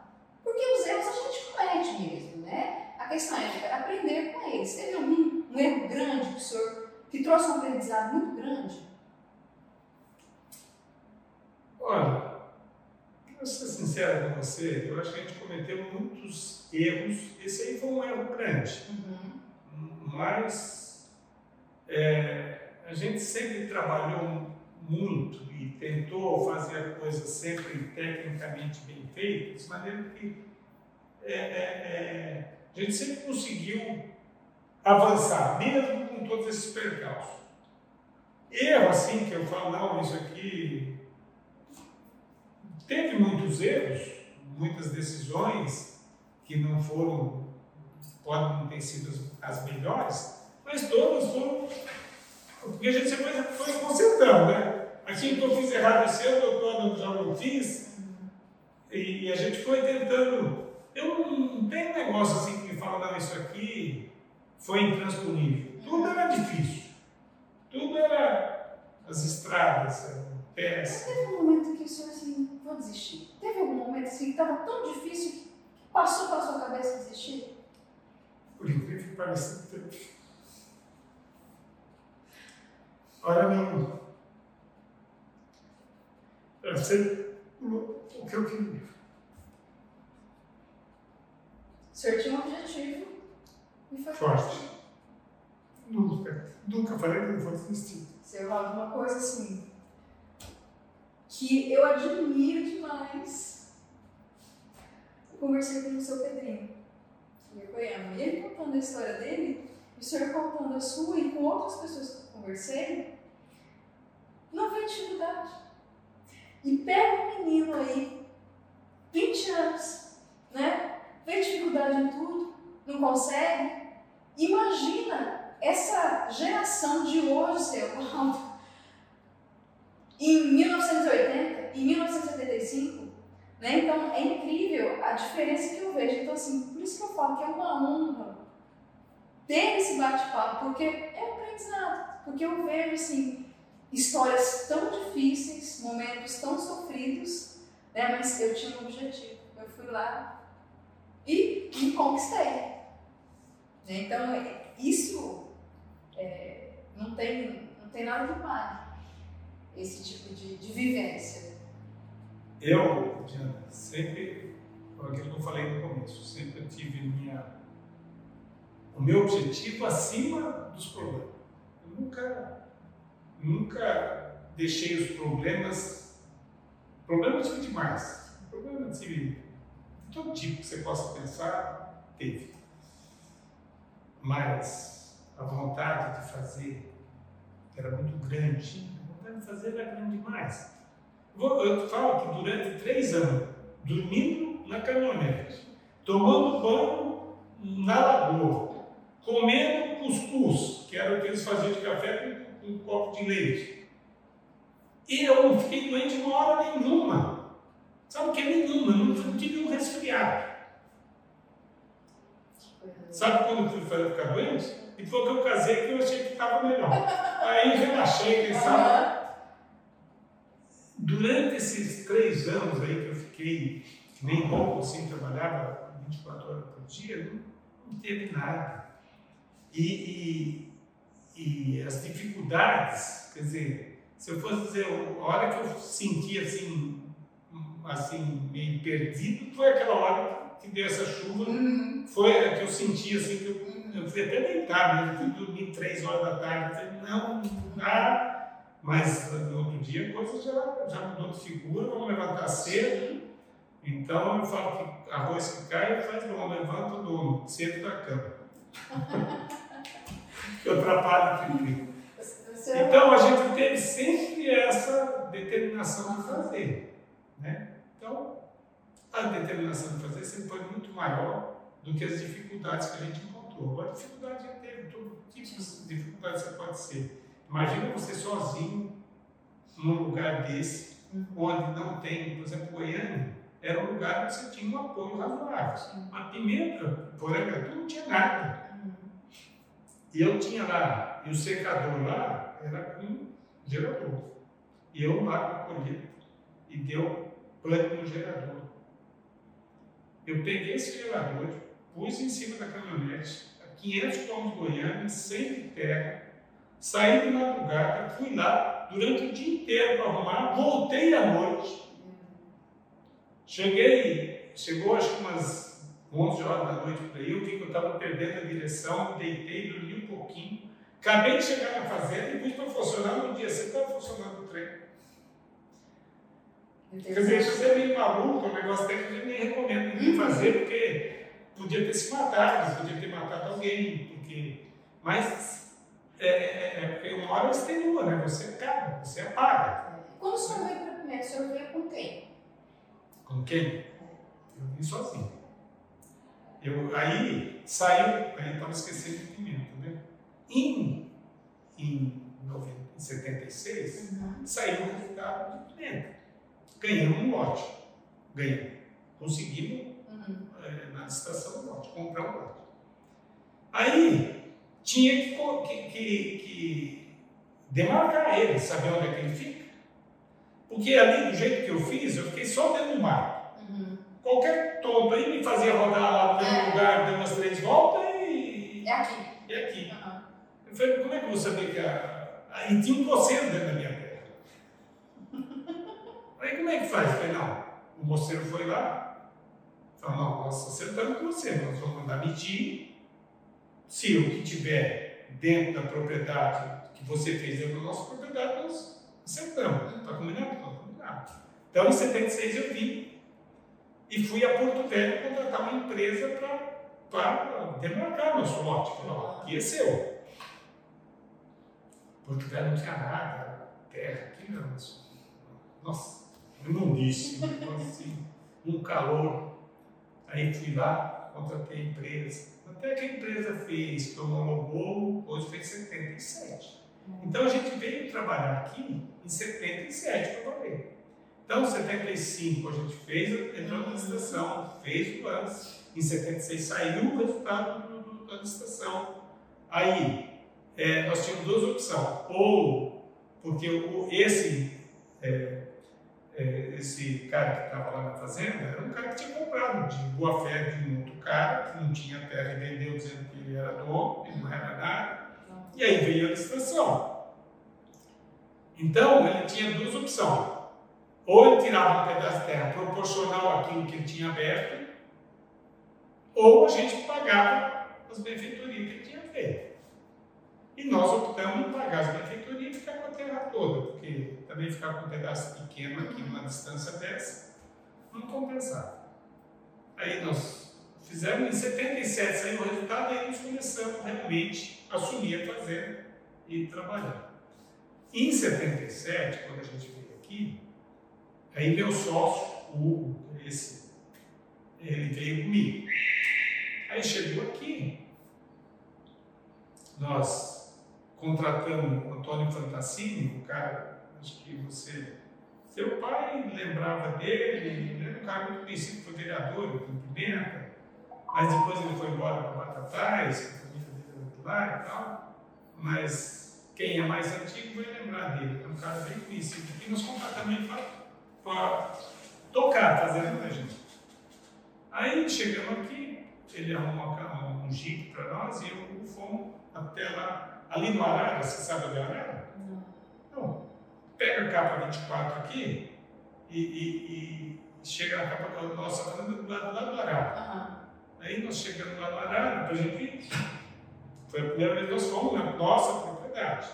Porque os erros a gente comete mesmo, né? A questão é aprender com eles. Teve algum um erro grande que o senhor que trouxe um aprendizado muito grande? Olha, para ser sincero com você, eu acho que a gente cometeu muitos erros. Esse aí foi um erro grande. Uhum. Mas é, a gente sempre trabalhou muito e tentou fazer a coisa sempre tecnicamente bem feita, de maneira que é, é, é, a gente sempre conseguiu avançar, mesmo com todos esses percalços. Erro assim que eu falo, não, isso aqui teve muitos erros, muitas decisões que não foram, podem não ter sido as, melhores, mas todas foram. Porque a gente sempre foi consertando, né? Aquilo que eu fiz errado esse ano, eu já não fiz. E, a gente foi tentando. Eu não, tenho negócio assim que me fala, não, isso aqui foi intransponível. Tudo era difícil. Tudo era as estradas péssimas. Teve um momento que o senhor assim, vou desistir. Teve algum momento assim que estava tão difícil que passou pela sua cabeça desistir? Por incrível que pareça, teve. Olha, não. Eu sei o que eu queria. O senhor tinha um objetivo e foi Forte. Nunca, nunca falei que não fosse desistir. Você fala uma coisa assim que eu admiro demais. Eu conversei com o seu Pedrinho, é goiano, e ele contando a história dele, e o senhor contando a sua, e com outras pessoas que eu conversei, não vê dificuldade. E pega um menino aí, 20 anos, né? Vê dificuldade em tudo, não consegue. Imagina essa geração de hoje, seu Paulo, em 1980, em 1975, né? Então é incrível a diferença que eu vejo. Então, assim, por isso que eu falo que é uma honra ter esse bate-papo, porque é aprendizado. Porque eu vejo, assim, histórias tão difíceis, momentos tão sofridos, né? Mas eu tinha um objetivo. Eu fui lá e me conquistei. Né? Então, isso é, não, tem, não tem nada de mal esse tipo de, de vivência. Eu, Diana, sempre, aquilo que eu falei no começo, sempre tive minha, o meu objetivo acima dos problemas. Eu nunca, nunca deixei os problemas, problemas tive demais, problemas tive de todo tipo que você possa pensar, teve. Mas a vontade de fazer era muito grande, de fazer era grande demais. Eu falo que durante três anos, dormindo na caminhonete, tomando banho na lagoa, comendo cuscuz, que era o que eles faziam de café com, com um copo de leite. E eu não fiquei doente uma hora nenhuma. Sabe o que é nenhuma? Não tive um resfriado. Sabe quando eu fui ficar doente? E foi que eu casei que eu achei que estava melhor. Aí relaxei, quem sabe. Durante esses três anos aí que eu fiquei, nem pouco assim, trabalhava 24 horas por dia, não, não teve nada. E, e, e, as dificuldades, quer dizer, se eu fosse dizer, a hora que eu senti assim, assim meio perdido, foi aquela hora que deu essa chuva, uhum. foi a que eu senti assim, que eu, eu fui até deitar mesmo, fui dormir três horas da tarde, não, não dá, mas no outro dia a coisa já, já mudou de figura, vamos levantar cedo, então eu falo que arroz que cai faz bom, levanta o dono, cedo da cama. eu atrapalho o pipi. Então a gente teve sempre essa determinação de fazer. Né? Então, a determinação de fazer sempre foi muito maior do que as dificuldades que a gente encontrou. Agora, dificuldade já teve, todo tipo de dificuldade você pode ser. Imagina você sozinho num lugar desse, uhum. onde não tem, por exemplo, Goiânia, era um lugar onde você tinha um apoio razoável. A Pimenta, por exemplo, não tinha nada. Uhum. E eu tinha lá, e o secador lá era com gerador. E eu lá colhi e deu plano no gerador. Eu peguei esse gerador, pus em cima da caminhonete, a 500 km de Goiânia, sem terra, saí de madrugada, fui lá durante o dia inteiro para arrumar, voltei à noite. Cheguei, chegou acho que umas 11 horas da noite por aí, eu vi que eu estava perdendo a direção, deitei, dormi um pouquinho. Acabei de chegar na fazenda e pus para funcionar no dia seguinte, estava funcionando o trem. Quer dizer, isso é meio maluco, um negócio que eu nem recomendo ninguém fazer, porque podia ter se matado, podia ter matado alguém, porque... mas é, é, é porque uma hora você extenua, né? Você acaba, você apaga. Quando o senhor veio para Pimenta, o senhor veio com quem? Com quem? Eu vim sozinho. Eu, aí saiu, aí estava esquecendo de Pimenta, né? Em, em, 90, em 76, uhum. saiu o resultado de Pimenta ganhamos um lote. Ganhamos. Conseguimos, uhum. é, na licitação, um lote, comprar um lote. Aí, tinha que, que, que, que demarcar ele, saber onde é que ele fica. Porque ali, do jeito que eu fiz, eu fiquei só dentro do mar. Uhum. Qualquer tonto aí me fazia rodar lá no mesmo É. lugar, deu umas três voltas e. É aqui. e aqui. Uhum. Eu falei, como é que eu vou saber que a. Aí tinha um moceiro dentro da minha terra. Aí como é que faz? Eu falei, não, o moceiro foi lá. Falou, não, nós acertamos com você, nós vamos mandar medir. Se o que tiver dentro da propriedade que você fez dentro da nossa propriedade, nós acertamos. Está combinado? Está combinado. Então em 76 eu vim e fui a Porto Velho contratar uma empresa para demarcar nosso lote. Falei, aqui é seu. Porto Velho não tinha nada, terra, aqui não. Nossa, imundíssimo, assim, um calor. Aí fui lá, contratei a empresa. Até que a empresa fez, que homologou, hoje fez 77. Então a gente veio trabalhar aqui em 77 para valer. Então, em 75 a gente fez, entrou na licitação, fez o lance. Em 76 saiu o resultado do- do- da licitação. Aí, é, nós tínhamos duas opções. Ou, porque o, esse, é, é, esse cara que estava lá na fazenda era um cara que tinha comprado de boa fé de um outro cara, que não tinha terra e vendeu dizendo que ele era dono, ele não era nada. E aí veio a licitação. Então, ele tinha duas opções. Ou ele tirava um pedaço de terra proporcional àquilo que ele tinha aberto, ou a gente pagava as benfeitorias que ele tinha feito. E nós optamos em pagar as benfeitorias e ficar com a terra toda, porque também ficar com um pedaço pequeno aqui numa distância dessa não compensava. Aí nós fizemos em 77, saiu o resultado, aí nós começamos realmente a assumir a fazenda e trabalhar. Em 77, quando a gente veio aqui, aí meu sócio, o Hugo, esse, ele veio comigo. Aí chegou aqui, nós contratamos o Antônio Fantassini, um cara, acho que você, seu pai lembrava dele, ele era um cara muito conhecido, foi vereador em Pimenta, mas depois ele foi embora para Batatais, a família dele era lá e tal, mas quem é mais antigo vai lembrar dele, é um cara bem conhecido aqui, nós contratamos ele para tocar, fazendo da gente. Aí chegamos aqui, ele arrumou uma- um jeep para nós e eu fomos até lá, ali no Arara, você sabe onde é Arara? Não. Pega a capa 24 aqui e, e- e chega na capa nossa fazenda do lado, lá do Arara. Aham. Aí nós chegamos lá no Arara, pra gente. Foi a primeira vez que nós fomos na nossa propriedade.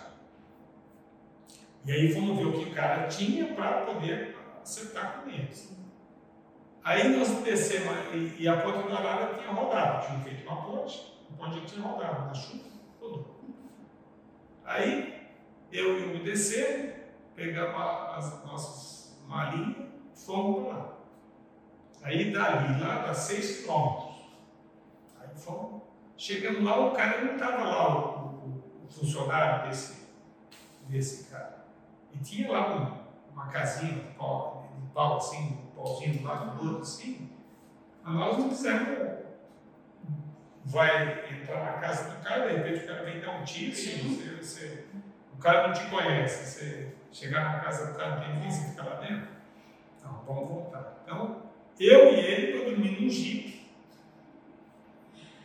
E aí fomos ver o que o cara tinha para poder acertar com eles. Aí nós descemos e, e a ponte do Arara tinha rodado, tinha feito uma ponte, a ponte já tinha rodado, na chuva. Aí eu e o descemos, pegamos as nossas malinhas, fomos para lá. Aí dali, lá dá 6 quilômetros. Aí fomos. Chegando lá, o cara não estava lá, o, o- o funcionário desse, desse cara. E tinha lá um- uma casinha de pau, de pau assim, um pauzinho do lado do outro, assim. Mas nós não quisemos. Vai entrar na casa do cara, de repente o cara vem dar um tiro, e você, você- o cara não te conhece. Você chegar na casa do cara, tem ninguém, você fica lá dentro. Não, vamos voltar. Então, eu e ele para dormir num jipe.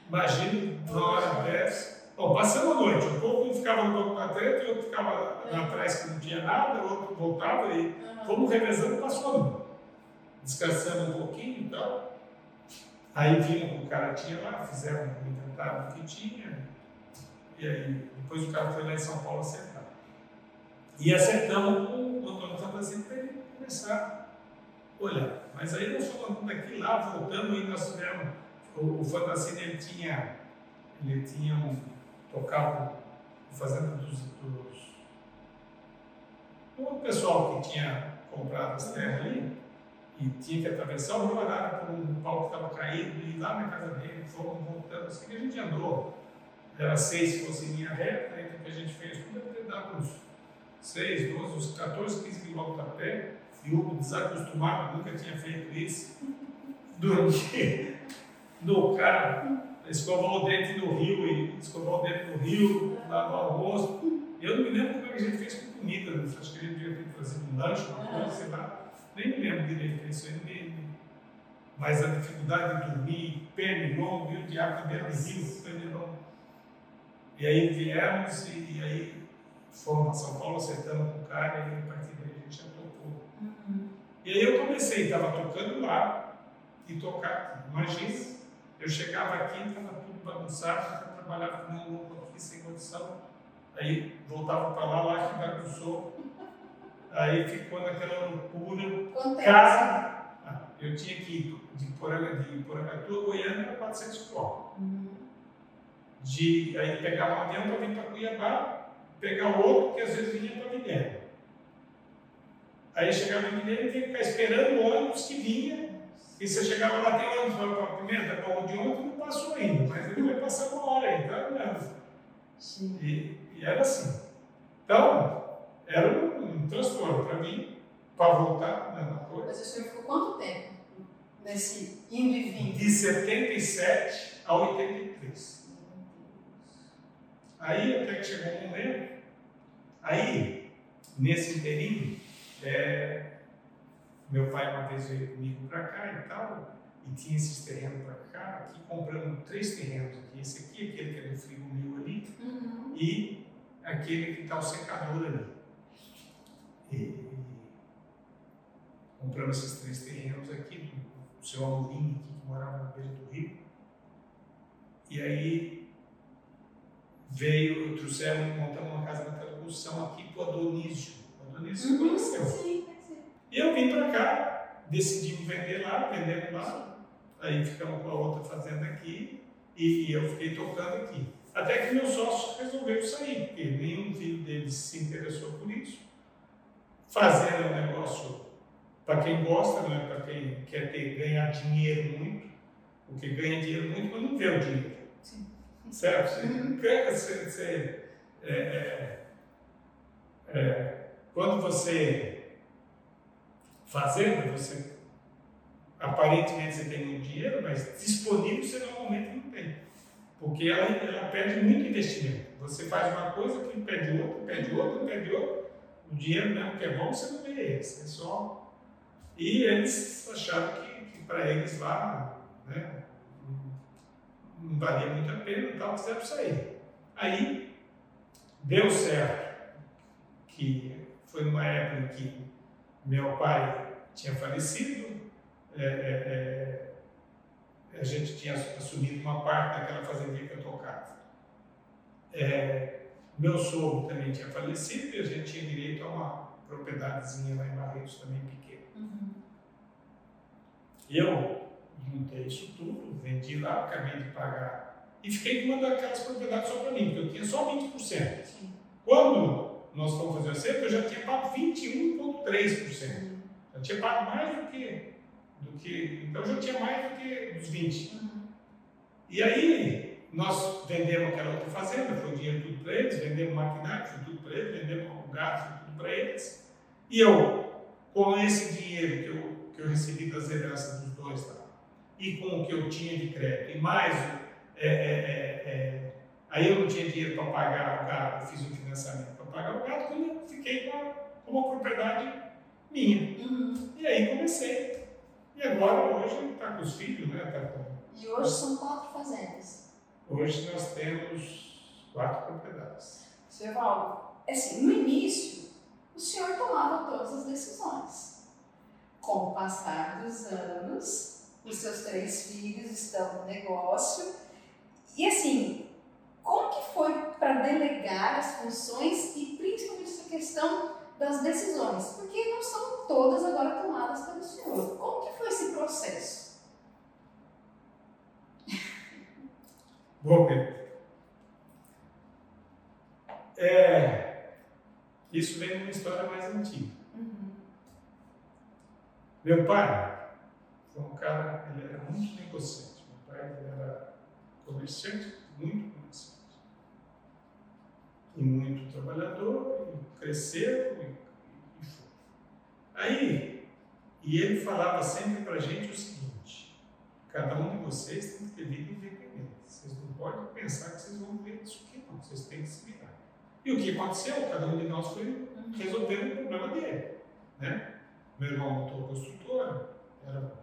Imagina, uma hora dessa. Bom, passamos a noite. Um pouco ficava um pouco na treta, e outro ficava lá atrás que não tinha nada, o outro voltava e fomos revezando passou a noite. Descansamos um pouquinho e tal. Aí vimos o cara tinha lá, fizeram um inventário que tinha. E aí, depois o cara foi lá em São Paulo acertar. E acertamos com o Antônio Fantasia para ele começar a olhar. Mas aí nós fomos daqui lá, voltamos e nós tivemos. O, o Fantasia ele tinha, ele tinha um, tocava fazendo dos, dos o pessoal que tinha comprado as terras ali e tinha que atravessar o Rio Arara por um pau que estava caído e ir lá na casa dele, fomos voltando, assim que a gente andou. Era seis se fosse linha reta, aí o que a gente fez tudo deve ter dado uns 6, 12, uns 14, 15 quilômetros a pé. E o desacostumado, nunca tinha feito isso. Dormir no cara, escovar o dente no rio, e escovar o dente no rio, lavar o rosto, Eu não me lembro como é que a gente fez com comida, acho que a gente devia ter fazer um lanche, uma coisa, sei lá. Nem me lembro direito disso aí. Mas a dificuldade de dormir, pernilongo, e o diabo também era rio, pernilongo. E aí viemos e, e, aí fomos para São Paulo, acertamos com o cara e a partir daí a gente já tocou. Uhum. E aí eu comecei, estava tocando lá e tocar. Imagina, eu chegava aqui, estava tudo bagunçado, eu trabalhava com meu louco aqui sem condição. Aí voltava para lá, lá que bagunçou. Aí ficou naquela loucura. Casa. Ah, eu tinha que ir de Porangatu a Goiânia para 400 quilômetros. Uhum. De, aí pegava um avião para vir para Cuiabá, pegar outro que às vezes vinha para Minério. Aí chegava em Mineiro e tinha que ficar esperando o ônibus que vinha. E você chegava lá, tem ônibus para Pimenta, para o de ontem não passou ainda, mas ele vai passar uma hora aí, tá olhando. E, e era assim. Então, era um, um transtorno para mim, para voltar na coisa. Mas o senhor ficou quanto tempo nesse indo e vindo? De 77 a 83. Aí até que chegou um momento, aí, nesse inteirinho, é, meu pai uma vez veio comigo para cá e tal, e tinha esses terrenos para cá, aqui comprando três terrenos aqui, esse aqui, aquele que é do frigo meu ali, uhum. e aquele que está o secador ali. E, compramos esses três terrenos aqui, do seu Amorim, que morava na beira do rio. E aí veio, trouxeram, montamos uma casa na construção aqui para o Adonísio. O Adonísio uhum, conheceu. Sim, sim. E eu vim para cá, decidimos vender lá, vendemos lá. Aí ficamos com a outra fazenda aqui e, eu fiquei tocando aqui. Até que meu sócio resolveu sair, porque nenhum filho deles se interessou por isso. Fazer é um negócio para quem gosta, não é para quem quer ter, ganhar dinheiro muito, porque ganha dinheiro muito, mas não vê o dinheiro. Sim. Certo? Você, uhum. você, você é, é, é, quando você fazendo, você aparentemente você tem muito dinheiro, mas disponível você normalmente não tem. Porque ela, ela pede muito investimento. Você faz uma coisa que pede outra, pede outra, pede outra. O dinheiro mesmo que é bom, você não vê esse. É só. E eles acharam que, que para eles lá, né, não valia muito a pena e tal, quiseram sair. Aí deu certo, que foi numa época em que meu pai tinha falecido, é, é, é a gente tinha assumido uma parte daquela fazendinha que eu tocava. É, meu sogro também tinha falecido e a gente tinha direito a uma propriedadezinha lá em Barretos também pequena. Uhum. Eu juntei isso tudo, vendi lá, acabei de pagar e fiquei com uma daquelas propriedades só para mim, porque eu tinha só 20%. Sim. Quando nós fomos fazer o acerto, eu já tinha pago 21,3%. Uhum. Já tinha pago mais do que do que. Então já tinha mais do que os 20. Uhum. E aí nós vendemos aquela outra fazenda, foi dinheiro tudo para eles, vendemos maquinário, foi tudo para eles, vendemos o gato, foi tudo para eles. E eu, com esse dinheiro que eu, que eu recebi das heranças dos dois lá, e com o que eu tinha de crédito, e mais, é, é, é, é aí eu não tinha dinheiro para pagar o gato, eu fiz um financiamento para pagar o gato, quando eu fiquei com, a, com uma propriedade minha. Uhum. E aí comecei e agora, hoje, está com os filhos, né? Tá com... E hoje são quatro fazendas. Hoje nós temos quatro propriedades. Senhor Paulo, assim, no início, o senhor tomava todas as decisões. Com o passar dos anos, os seus três filhos estão no negócio. E assim, como que foi para delegar as funções e principalmente essa questão das decisões, porque não são todas agora tomadas pelo Senhor. Como que foi esse processo? Boa pergunta. É, isso vem de uma história mais antiga. Uhum. Meu pai foi um cara, ele era muito negociante. Meu pai era comerciante, muito comerciante. E muito trabalhador, e cresceu e, e foi. Aí, e ele falava sempre para a gente o seguinte: cada um de vocês tem que ter vida. Vocês não podem pensar que vocês vão ver isso aqui, não. Vocês têm que se virar. E o que aconteceu? Cada um de nós foi uhum. resolvendo o problema dele. Né? Meu irmão montou a construtora, era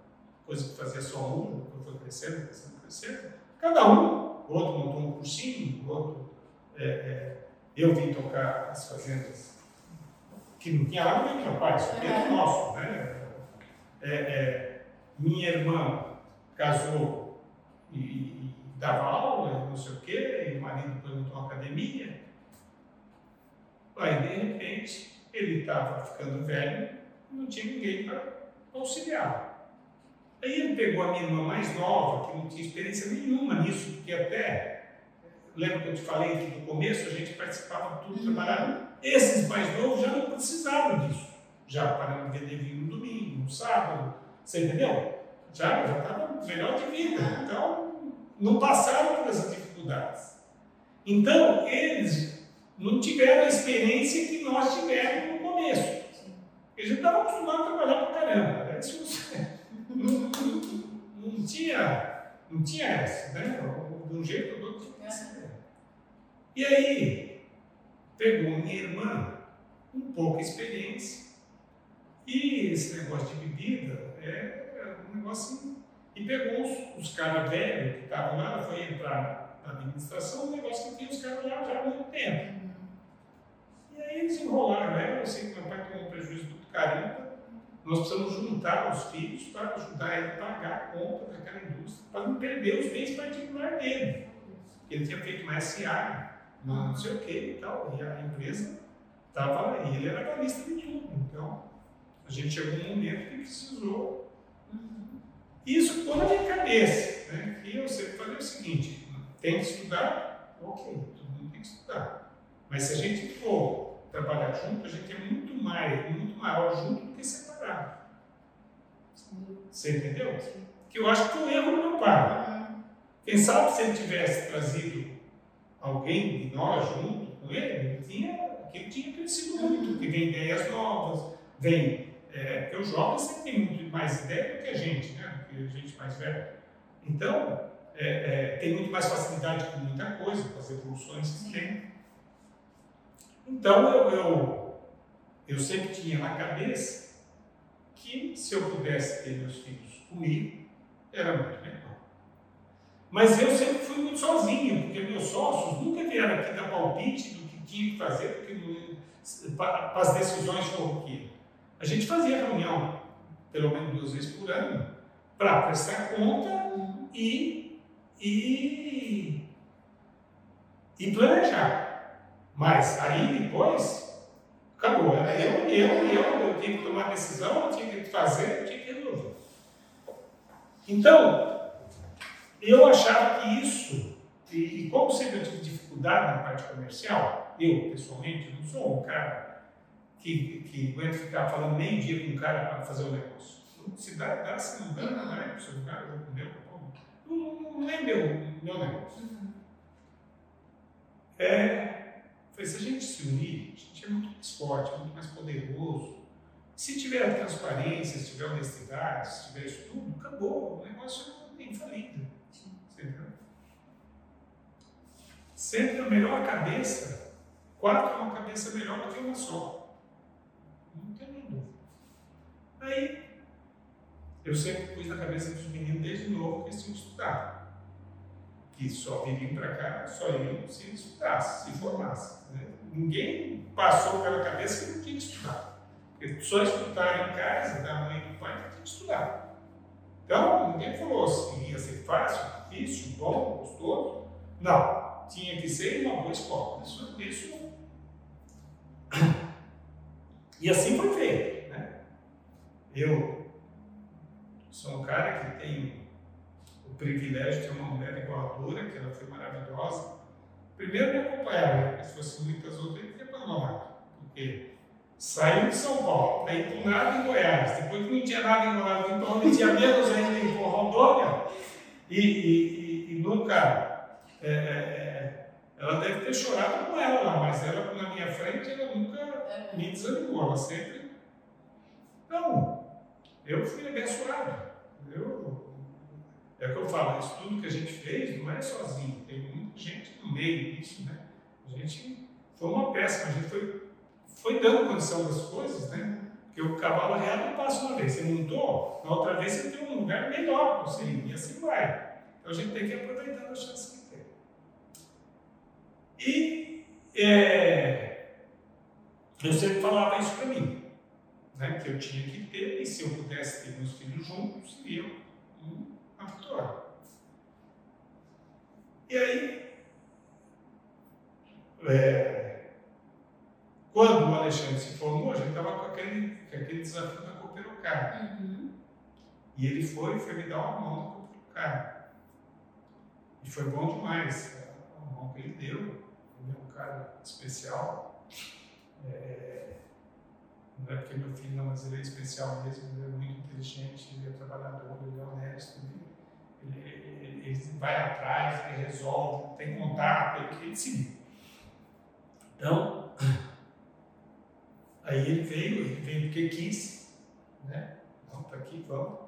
coisa que fazia só um, depois foi crescendo, crescendo, crescendo. Cada um, o outro montou um cursinho, o outro. É, é, eu vim tocar as fazendas que não tinha lá no meu pai, isso aqui é nosso. Né? É, é, minha irmã casou e, e, dava aula, não sei o quê, e o marido montou uma academia. Aí, de repente, ele estava ficando velho, não tinha ninguém para auxiliar. Aí ele pegou a minha irmã mais nova, que não tinha experiência nenhuma nisso, porque até, lembra que eu te falei que no começo a gente participava de tudo, trabalhava. Esses mais novos já não precisavam disso. Já pararam de vender vinho no domingo, no sábado, você entendeu? Já estava melhor de vida. Então, não passaram por essas dificuldades. Então, eles não tiveram a experiência que nós tivemos no começo. Eles estavam acostumados a trabalhar para caramba. Né? Isso não, não, não, tinha, não tinha essa, né? De um jeito ou do outro. E aí, pegou minha irmã, com pouca experiência, e esse negócio de bebida é, é um negócio. E pegou os, os caras velhos que estavam lá, foi entrar na administração, um negócio que tinha os caras lá já há muito tempo. E aí eles enrolaram ela, eu sei que meu pai tomou um prejuízo do caramba. Nós precisamos juntar os filhos para ajudar ele a pagar a conta daquela indústria, para não perder os bens particulares dele. Ele tinha feito uma SA, não sei o que e tal, e a empresa estava, ele era analista de tudo. Então, a gente chegou num momento que precisou. Isso ficou na minha cabeça. Né? E eu sempre falei o seguinte: tem que estudar? Ok, todo mundo tem que estudar. Mas se a gente for trabalhar junto, a gente é muito mais, muito maior junto do que separado. Você entendeu? Que eu acho que foi um erro do meu pai. Quem sabe se ele tivesse trazido alguém de nós junto com ele, ele tinha, ele tinha crescido muito, porque vem ideias novas, vem. É, porque os jovens sempre têm muito mais ideia do que a gente, né? Gente mais velho. Então, é, é, tem muito mais facilidade com muita coisa, com as evoluções que tem. Então eu, eu, eu sempre tinha na cabeça que se eu pudesse ter meus filhos comigo, era muito melhor. Mas eu sempre fui muito sozinho, porque meus sócios nunca vieram aqui dar palpite do que tinha que fazer para as decisões corriqueiras. A gente fazia reunião, pelo menos duas vezes por ano, para prestar conta e, e, e planejar. Mas aí depois, acabou. Eu, eu, eu, eu tinha que tomar decisão, eu tinha que fazer, eu tinha que resolver. Então, eu achava que isso, e, e como sempre eu tive dificuldade na parte comercial, eu pessoalmente não sou um cara que, que aguenta ficar falando meio dia com um cara para fazer um negócio. Se dá, dá, se não dá, não é. Se o cara já comeu, não, não, não é meu, meu negócio. Uhum. É, se a gente se unir, a gente é muito mais forte, muito mais poderoso. Se tiver transparência, se tiver honestidade, se tiver isso tudo, acabou. O negócio é infalível. Entendeu? Sempre a melhor cabeça, quatro uma cabeça melhor do que uma só. Não tem dúvida. Aí, eu sempre pus na cabeça dos meninos desde novo que eles tinham que estudar que só viriam para cá, só iriam se estudasse, se formasse. Né? Ninguém passou pela cabeça que não tinha que estudar. Porque só estudar em casa, da mãe e do pai, não tinha que estudar. Então, ninguém falou se ia ser fácil, difícil, bom, gostoso. Não, tinha que ser uma boa escola. Isso, isso... E assim foi feito. Né? Eu sou um cara que tem o privilégio de ter uma mulher igual a Dora, que ela foi maravilhosa. Primeiro me acompanhava, se fosse muitas outras, ele ia abandonado, porque saiu de São Paulo, para ir para nada em Goiás, depois que não tinha nada em Goiás, então não tinha menos ainda em Rondônia, e, e, e, nunca. É, é, é, ela deve ter chorado com ela lá, mas ela na minha frente, ela nunca me desanimou, ela sempre. Não, eu fui abençoado. Eu é o que eu falo, isso tudo que a gente fez não é sozinho, tem muita gente no meio disso, né? A gente foi uma péssima. A gente foi, foi dando condição das coisas, né? Porque o cavalo real não passa uma vez, você montou, na outra vez você tem um lugar melhor para você ir, e assim vai. Então a gente tem que ir aproveitando a chance que tem. E é, eu sempre falava isso para mim, né? que eu tinha que ter, e se eu pudesse ter meus filhos juntos, seria uma vitória. E aí, é, quando o Alexandre se formou, a gente estava com aquele, com aquele desafio da Cooperocar. Uhum. E ele foi, foi me dar uma mão na Cooperocar. E foi bom demais a mão que ele deu. Ele é um cara especial. É, não é porque meu filho não, mas ele é especial mesmo, ele é muito inteligente, ele é trabalhador, ele é honesto, ele, ele, ele, vai atrás, ele resolve, tem contato, ele, ele se Então, aí ele veio, ele veio porque quis, né? Não, tá aqui, vamos.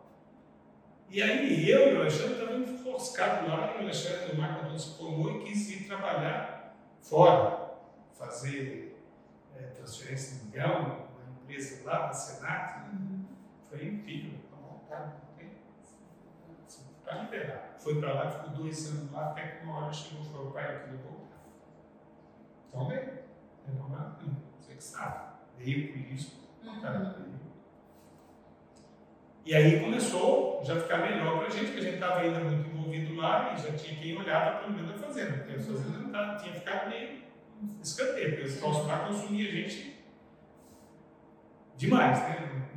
E aí eu e o Alexandre estávamos enfoscados lá, e o Alexandre, o Marco Antônio se formou e quis ir trabalhar fora, fazer é, transferência milhão, empresa lá Senat. Uhum. Foi incrível, tá, para liberar. Foi para lá, ficou dois anos lá, até que uma hora chegou e falou, pai, eu queria voltar. Então vem, não é nada, você que sabe. Veio por isso, uhum. cara, e aí começou já ficar melhor para a gente, porque a gente estava ainda muito envolvido lá e já tinha quem olhava pelo menos a fazenda, porque a fazenda não tinha ficado meio escanteio, porque os troços lá consumia a gente demais, né?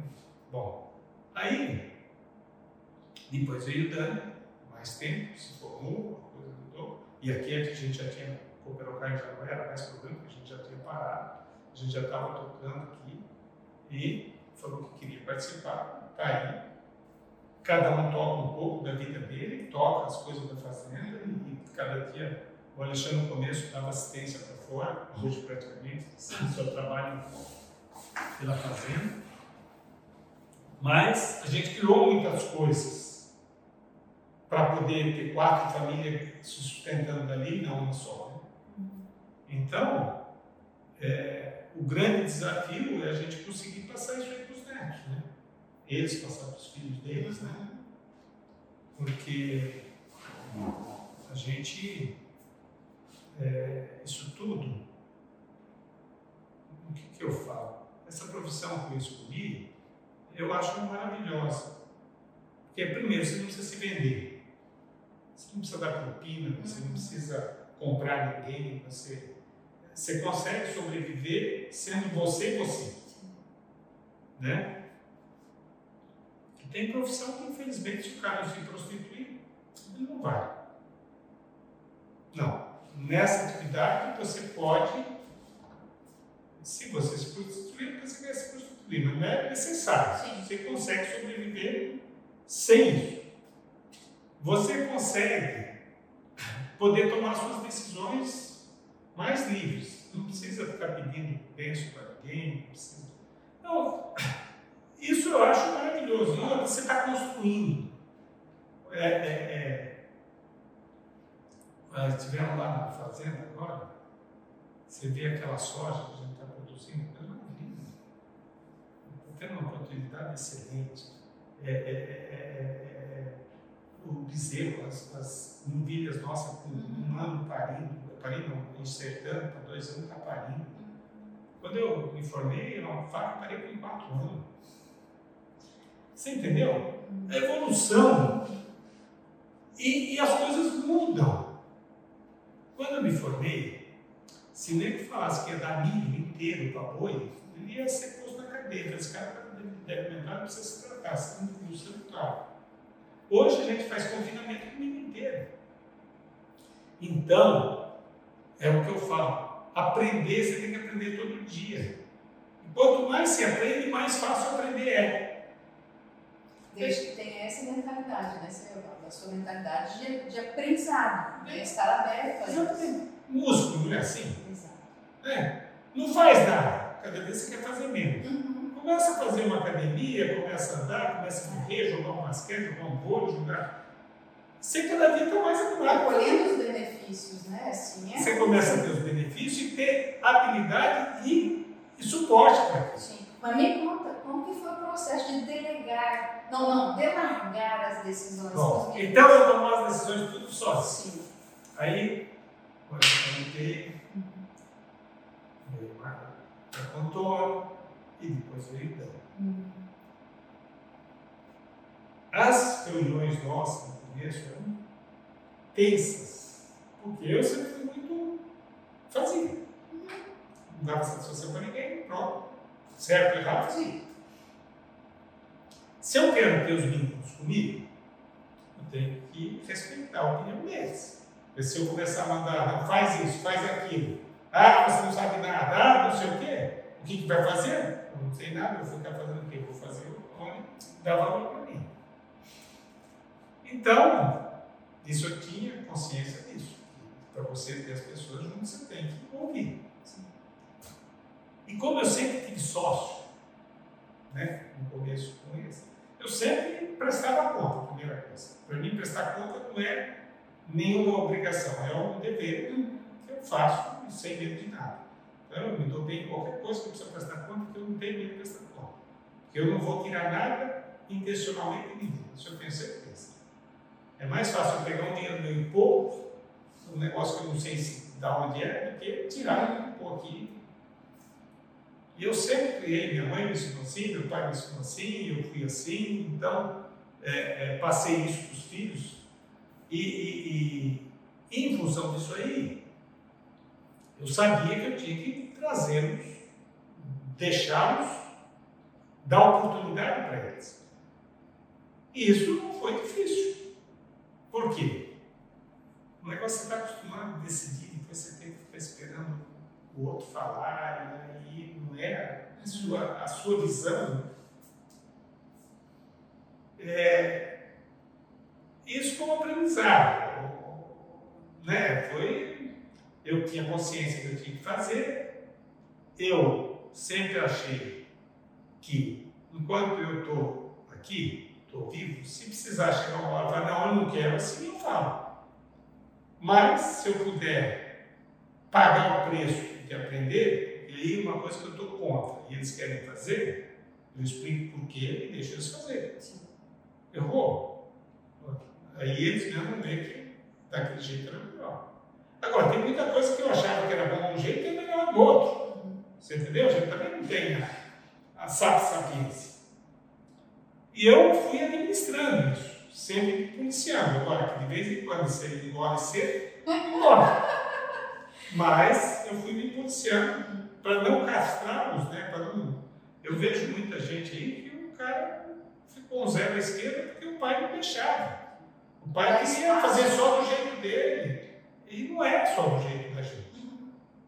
Bom, aí depois veio o Dani, mais tempo, se formou, a coisa mudou, e aqui a gente já tinha, Cooperocar já não era mais problema, a gente já tinha parado, a gente já estava tocando aqui, e falou que queria participar, Está aí. Cada um toca um pouco da vida dele, toca as coisas da fazenda e, cada dia o Alexandre no começo dava assistência para fora, hoje praticamente só trabalha pela fazenda. Mas a gente criou muitas coisas para poder ter quatro famílias se sustentando dali, não uma só. Né? Então, é, o grande desafio é a gente conseguir passar isso aí para os netos. Né? eles passar para os filhos deles, né? Porque a gente, é, isso tudo, o que, que eu falo? Essa profissão que eu escolhi, eu acho maravilhosa. Porque, primeiro, você não precisa se vender. Você não precisa dar propina, você não precisa comprar ninguém, você, você consegue sobreviver sendo você e você. Né? Tem profissão que, infelizmente, se o cara se prostituir, ele não vai. Não. Nessa atividade, você pode, se você se prostituir, você vai se prostituir, mas não é necessário. Sim. Você consegue sobreviver sem isso. Você consegue poder tomar suas decisões mais livres. Não precisa ficar pedindo bênção para ninguém. Não precisa. Não. Isso eu acho maravilhoso. Não, você está construindo. É, é, é. Nós estivemos lá na fazenda agora, você vê aquela soja que a gente está produzindo, é maravilha. Está tendo uma oportunidade excelente. É, é, é, o bezerro, as, as novilhas nossas com um ano parindo, parindo, enxertando, para dois anos está parindo. Quando eu me formei, eu parei com quatro anos. Você entendeu? A evolução. E, e as coisas mudam. Quando eu me formei, se nem falasse que ia dar milho inteiro para boi, ele ia ser posto na cadeia. Esse cara deve lembrar, não precisa se tratar, senão não ser tal. Hoje a gente faz confinamento com o milho inteiro. Então, é o que eu falo. Aprender, você tem que aprender todo dia. E quanto mais se aprende, mais fácil aprender é. Desde que tenha essa mentalidade, né, Senhor? A sua mentalidade de, de aprendizado, de estar aberto a isso. Músculo, não é assim? Exato. É. Não faz nada, cada vez você quer fazer menos. Uhum. Começa a fazer uma academia, começa a andar, começa a correr, jogar um basquete, jogar um vôlei, jogar. Você cada dia está mais animado. Colhendo os benefícios né? Assim, é... Você começa a ter os benefícios e ter habilidade e, e suporte para isso. Sim. Mas me conta, como que foi o processo de delegar, não, não, delargar as decisões? Bom, então eu tomo as decisões tudo sozinho. Sim. Aí, comentei, veio para e depois veio o Dan. Uhum. As reuniões nossas no começo eram tensas, porque eu sempre fui muito fazia. Não dava satisfação para ninguém, pronto. Certo ou errado, fazia. Se eu quero ter os vínculos comigo, eu tenho que respeitar a opinião deles. Se eu começar a mandar, faz isso, faz aquilo, ah, você não sabe nada, ah, não sei o quê, o que, que vai fazer? Eu não sei nada, eu vou ficar fazendo o quê? Vou fazer onde dá valor para mim. Então, isso eu tinha consciência disso. Para você ter as pessoas juntas, você tem que ouvir. E como eu sempre tive sócio, né, no começo com eles, eu sempre prestava conta, primeira coisa. Para mim, prestar conta não é nenhuma obrigação, é um dever que eu faço sem medo de nada. Então, eu me dou bem em qualquer coisa que eu preciso prestar conta, que eu não tenho medo de prestar conta. Porque eu não vou tirar nada intencionalmente de ninguém, isso eu tenho certeza. É mais fácil eu pegar um dinheiro meu e pôr, um negócio que eu não sei se, de onde é, do que tirar e pôr aqui. E eu sempre criei, minha mãe me ensinou assim, meu pai me ensinou assim, eu fui assim, então é, é, passei isso para os filhos. E, e, e, em função disso aí, eu sabia que eu tinha que trazê-los, deixá-los, dar oportunidade para eles. E isso não foi difícil. Por quê? O negócio você está acostumado a decidir, depois você tem que ficar esperando o outro falar, e não é a sua, a sua visão. É, isso foi um aprendizado. Né? Foi, eu tinha consciência que eu tinha que fazer, eu sempre achei que enquanto eu estou aqui, estou vivo, se precisar chegar uma hora falar, não, eu não quero, assim eu falo. Mas, se eu puder pagar o preço de aprender, e aí uma coisa que eu estou contra, e eles querem fazer, eu explico por quê e deixo eles fazer. Errou? Aí eles mesmo veem que daquele jeito era melhor. Agora, tem muita coisa que eu achava que era bom de um jeito e é melhor do outro. Você entendeu? A gente também não tem a, a sapiência. E eu fui administrando isso, sempre policiando. Agora, que de vez em quando você engole cedo, engole. Mas eu fui me policiando para não castrá-los, né? Para não... Eu vejo muita gente aí que o cara ficou um zero à esquerda porque o pai não deixava. O pai queria fazer só do jeito dele. E não é só do jeito da gente.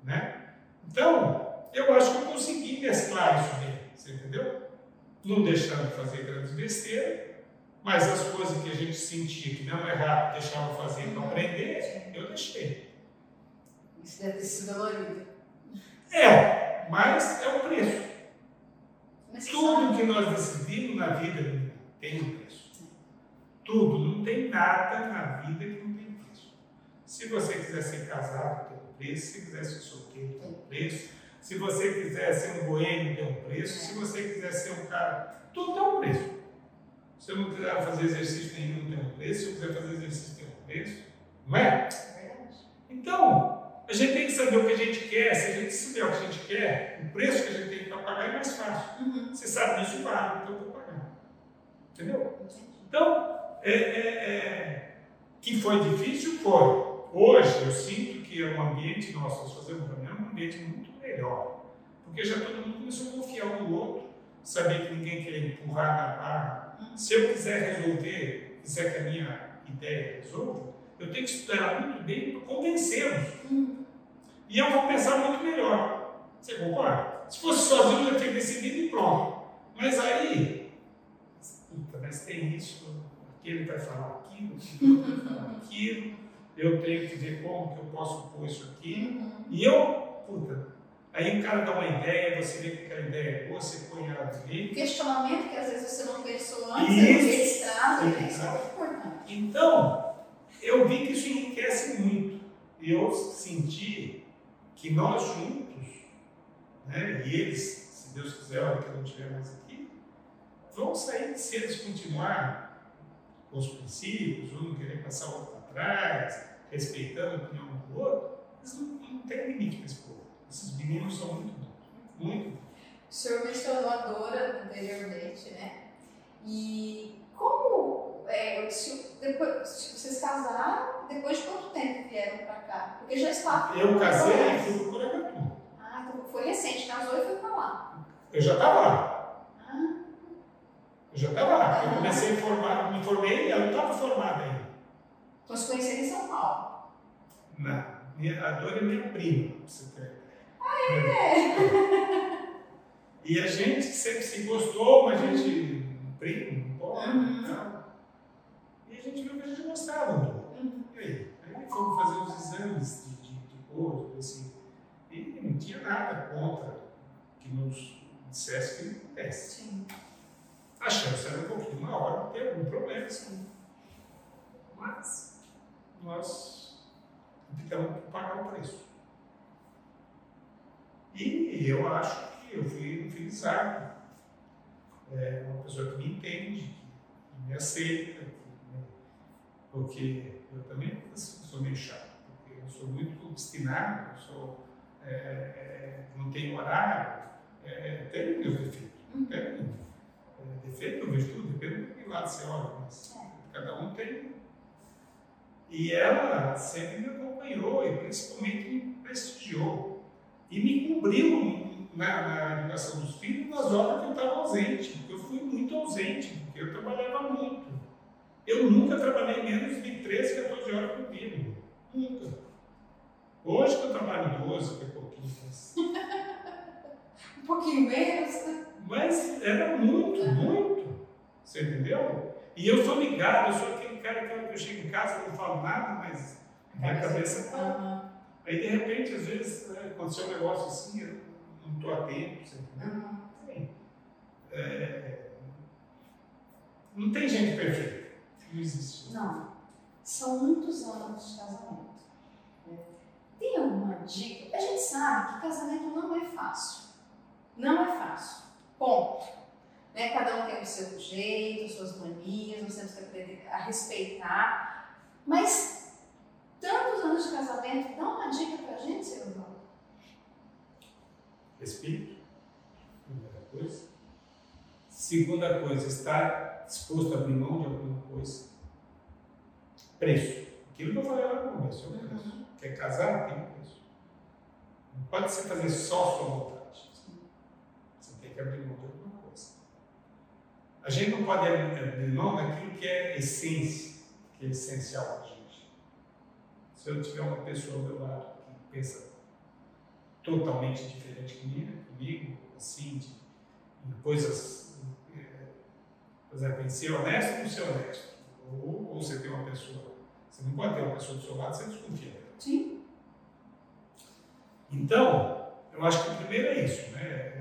Né? Então, eu acho que eu consegui mesclar isso bem. Você entendeu? não deixando de fazer grandes besteiras, mas as coisas que a gente sentia que não errado, deixava fazer para aprender, eu deixei. Isso deve ter sido dolorido. É, mas é o preço. Tudo que nós decidimos na vida tem um preço. Tudo, não tem nada na vida que não tem preço. Se você quiser ser casado, tem um preço. Se quiser ser solteiro, tem um preço. Se você quiser ser um boêmio, tem um preço. Se você quiser ser um cara. Tudo tem um preço. Se eu não quiser fazer exercício nenhum, tem um preço. Se eu quiser fazer exercício, tem um preço. Não é? Então, a gente tem que saber o que a gente quer. Se a gente souber o que a gente quer, o preço que a gente tem para pagar é mais fácil. Uhum. Você sabe disso, vale, então eu vou pagar. Entendeu? Então, é, é, é, que foi difícil, foi. Hoje eu sinto que é um ambiente, nós, nós fazemos também, é um ambiente muito melhor. Porque já todo mundo começou a confiar um no outro, saber que ninguém quer empurrar na barra. Se eu quiser resolver, quiser que a minha ideia resolva, eu tenho que estudar muito bem para convencê-los. E eu vou pensar muito melhor. Você concorda? Se fosse sozinho, eu tinha decidido e pronto. Mas aí, puta, mas tem isso, aquele vai falar aquilo, aquele vai falar aquilo, eu tenho que ver como que eu posso pôr isso aqui. E eu, puta, Aí o cara dá uma ideia, você vê que aquela ideia é boa, você põe ela ali. Questionamento que às vezes você não pensou antes, isso, trazem, né? isso é importante. Então, eu vi que isso enriquece muito. eu senti que nós juntos, né, e eles, se Deus quiser, a hora que eu não estiver mais aqui, vão sair se eles continuarem os princípios, um não querer passar o outro para trás, respeitando a opinião do outro, eles não, não tem limite para esse povo. Esses meninos são muito bons, muito bons. O senhor mencionou a Dora anteriormente, né? E como é, se, depois, se vocês casaram, depois de quanto tempo vieram para cá? Porque já estava. Eu casei e fui para Porangatu. Ah, então foi recente, casou e foi para lá. Eu já estava lá. Eu já estava lá. Eu comecei a formar, me formei, ela não estava formada ainda. Então se conheceram em São Paulo? Não. A Dora é minha prima, você ter. Ah, é? E a gente sempre se gostou, mas a gente primo, pouco, uhum. Né, e a gente viu que a gente gostava um. Uhum. E aí? Aí fomos fazer os exames de, de, de corpo, assim, e não tinha nada contra que nos dissesse que ele pudesse. Sim. A chance era um pouquinho maior de ter algum problema, sim. Mas nós tivemos que pagar o preço. E eu acho que eu fui infelizado é, uma pessoa que me entende, que me aceita, que, porque eu também sou meio chato, porque eu sou muito obstinado, eu sou, é, é, não tenho horário, é, tenho meus defeitos, uhum. tenho é, defeito, eu vejo tudo, depende do que lado você olha, mas cada um tem. E ela sempre me acompanhou e principalmente me prestigiou e me cobriu na, na educação dos filhos nas horas que eu estava ausente, porque eu fui muito ausente, porque eu trabalhava muito. Eu nunca trabalhei menos de 13, 14 horas por dia. Nunca. Hoje que eu trabalho 12, que é pouquinho. Um pouquinho menos? Mas era muito, muito. Você entendeu? E eu sou ligado, eu sou aquele cara que eu chego em casa não falo nada, mas minha cabeça está. Aí de repente, às vezes, né, aconteceu um negócio assim, eu não estou atento, você entendeu? É, não tem gente perfeita. Não existe. Não. São muitos anos de casamento. Né? Tem alguma dica? A gente sabe que casamento não é fácil. Não é fácil. Ponto. Né? Cada um tem o seu jeito, suas manias, nós temos que aprender a respeitar. Mas tantos anos de casamento, dá uma dica pra gente, senhor João. Espírito, primeira coisa. Segunda coisa, estar disposto a abrir mão de alguma coisa. Preço. Aquilo que eu falei lá no começo, é o preço. Quer casar? Tem um preço. Não pode ser fazer só sua vontade. Você que abrir mão de alguma coisa. A gente não pode abrir mão daquilo que é essência, que é essencial para a gente. Se eu tiver uma pessoa ao meu lado que pensa totalmente diferente comigo, comigo assim, de, de coisas, é, por exemplo, em ser honesto ou ser honesto. Ou, ou você tem uma pessoa, você não pode ter uma pessoa do seu lado sem desconfiar. Sim. Então, eu acho que o primeiro é isso, né?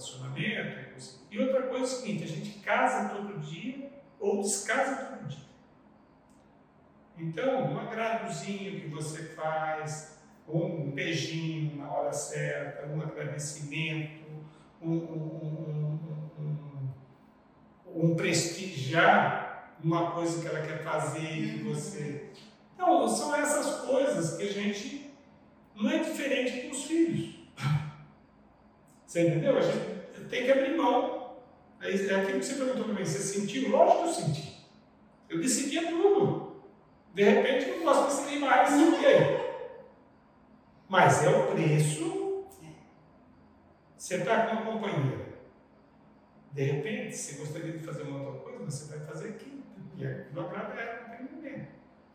É, é relacionamento. E outra coisa é o seguinte, a gente casa todo dia ou descasa todo dia. Então, um agradozinho que você faz, um beijinho na hora certa, um agradecimento, um, um, um, um prestigiar uma coisa que ela quer fazer e você. Então, são essas coisas que a gente não é diferente com os filhos. Você entendeu? A gente tem que abrir mão. É aquilo que você perguntou para mim, você sentiu? Lógico que eu senti. Eu decidia tudo. De repente, eu não posso decidir mais. E aí? Mas é o preço. Você está com uma companheira. De repente, você gostaria de fazer uma outra coisa, mas você vai fazer aquilo. E aquilo agrada ela naquele.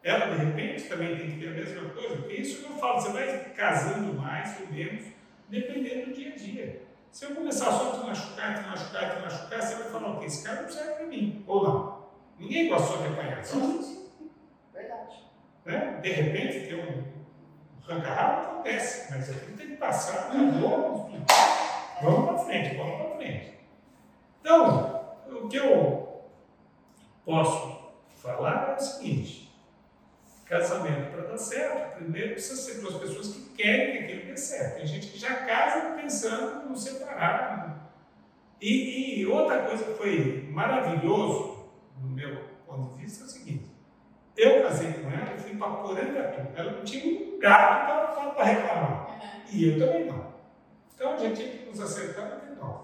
Ela, de repente, também tem que ter a mesma coisa. Porque isso eu falo, você vai casando mais ou menos, dependendo do dia a dia. Se eu começar só a te machucar, te machucar, te machucar, você vai falar, ok, esse cara não serve para mim. Ou não. Ninguém gosta só de apanhar. Sim, sim. Verdade. Né? De repente, tem um Arrancar acontece, mas aqui tem que passar, acabou, vamos para frente, vamos para frente. Então, o que eu posso falar é o seguinte: casamento para dar certo, primeiro precisa ser duas pessoas que querem que aquilo dê certo. Tem gente que já casa pensando em separar. E, e, outra coisa que foi maravilhoso, no meu ponto de vista, é o seguinte: eu casei com ela e fui para Porangatu. Ela não tinha um gato para reclamar. E eu também não. Então a gente tinha que nos acertar entre nós.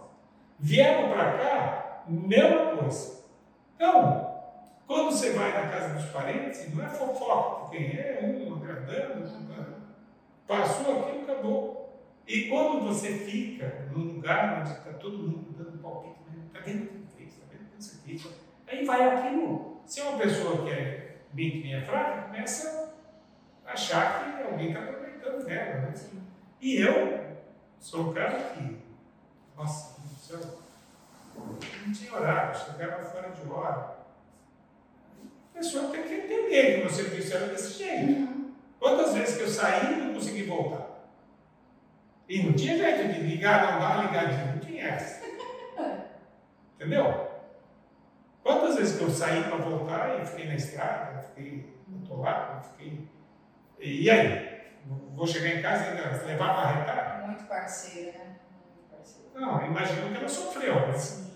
Vieram para cá, mesma coisa. Então, quando você vai na casa dos parentes, não é fofoca, quem é um agradando, passou aquilo, acabou. E quando você fica num lugar onde está todo mundo dando palpite, está vendo o que fez, está vendo o que você fez, aí vai aquilo. Se é uma pessoa que é bem que nem é fraca, começa a achar que alguém está aproveitando dela. Né? E eu sou o cara que, nossa, não tinha horário, chegava fora de hora a pessoa tem que entender que meu serviço era desse jeito. Uhum. Quantas vezes que eu saí e não consegui voltar? E não tinha jeito de ligar, não dar ligadinho, não tinha essa. Entendeu? Quantas vezes que eu saí para voltar e fiquei na estrada, fiquei atolado, fiquei. E aí? Vou chegar em casa e ainda levar para arretar? Muito parceira, né? Muito parceira. Não, imagino que ela sofreu. Mas,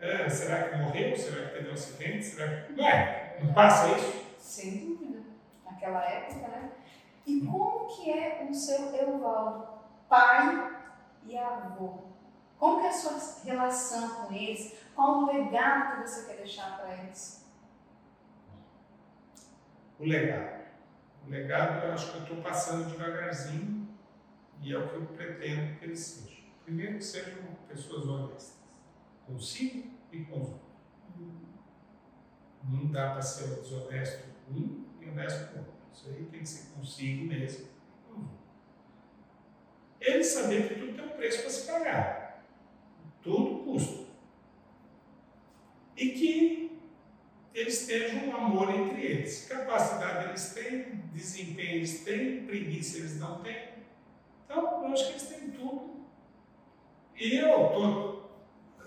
é, será que morreu? Será que teve um acidente? Será que. Não é? Não passa isso? Sem dúvida. Naquela época, né? E como que é o seu Evaldo, pai e avô? Como que é a sua relação com eles? Qual o legado que você quer deixar para eles? O legado. O legado eu acho que eu estou passando devagarzinho e é o que eu pretendo que eles sejam. Primeiro que sejam pessoas honestas, consigo e com os outros. Não dá para ser desonesto com um e honesto com outro. Isso aí tem que ser consigo mesmo. Ele saber que tudo tem um preço para se pagar. Tudo custa. E que eles tenham um amor entre eles. Capacidade eles têm, desempenho eles têm, preguiça eles não têm. Então, eu acho que eles têm tudo. E eu, tô,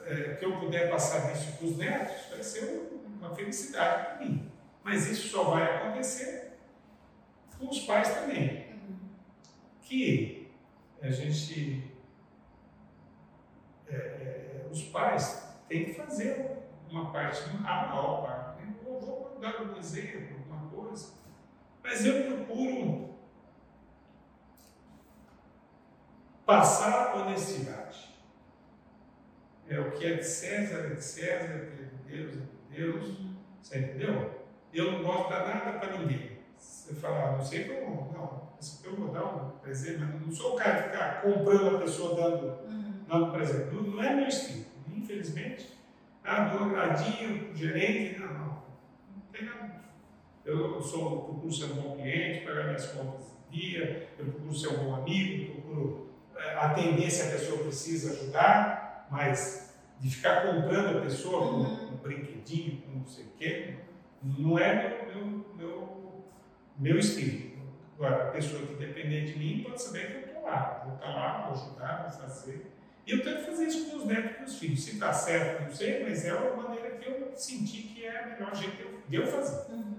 é, que eu puder passar isso para os netos, vai ser um uma felicidade para mim. Mas isso só vai acontecer com os pais também. Que a gente. É, é, os pais têm que fazer uma parte, a maior parte. Né? Eu vou dar um exemplo, uma coisa. Mas eu procuro passar honestidade. É o que é de César, é de César, é de Deus, é Deus, você entendeu? Eu não gosto de dar nada para ninguém. Você fala, ah, não sei como, não, eu vou dar um presente, mas não sou o cara de ficar comprando a pessoa dando, uhum. dando presente. Não, não é meu estilo, infelizmente. Ah, dou agradinho pro gerente, não, não, não tem nada. Eu sou, procuro ser um bom cliente, pagar minhas contas em dia, eu procuro ser um bom amigo, procuro é, atender se a pessoa precisa ajudar, mas de ficar comprando a pessoa com um brinquedinho, com não sei o quê, não é meu, meu, meu, meu estilo. Agora, a pessoa que depender de mim pode saber que eu estou lá, vou estar lá, vou ajudar, vou fazer. E eu tento fazer isso com os netos e com os filhos. Se está certo, não sei, mas é uma maneira que eu senti que é a melhor jeito de eu fazer. Uhum.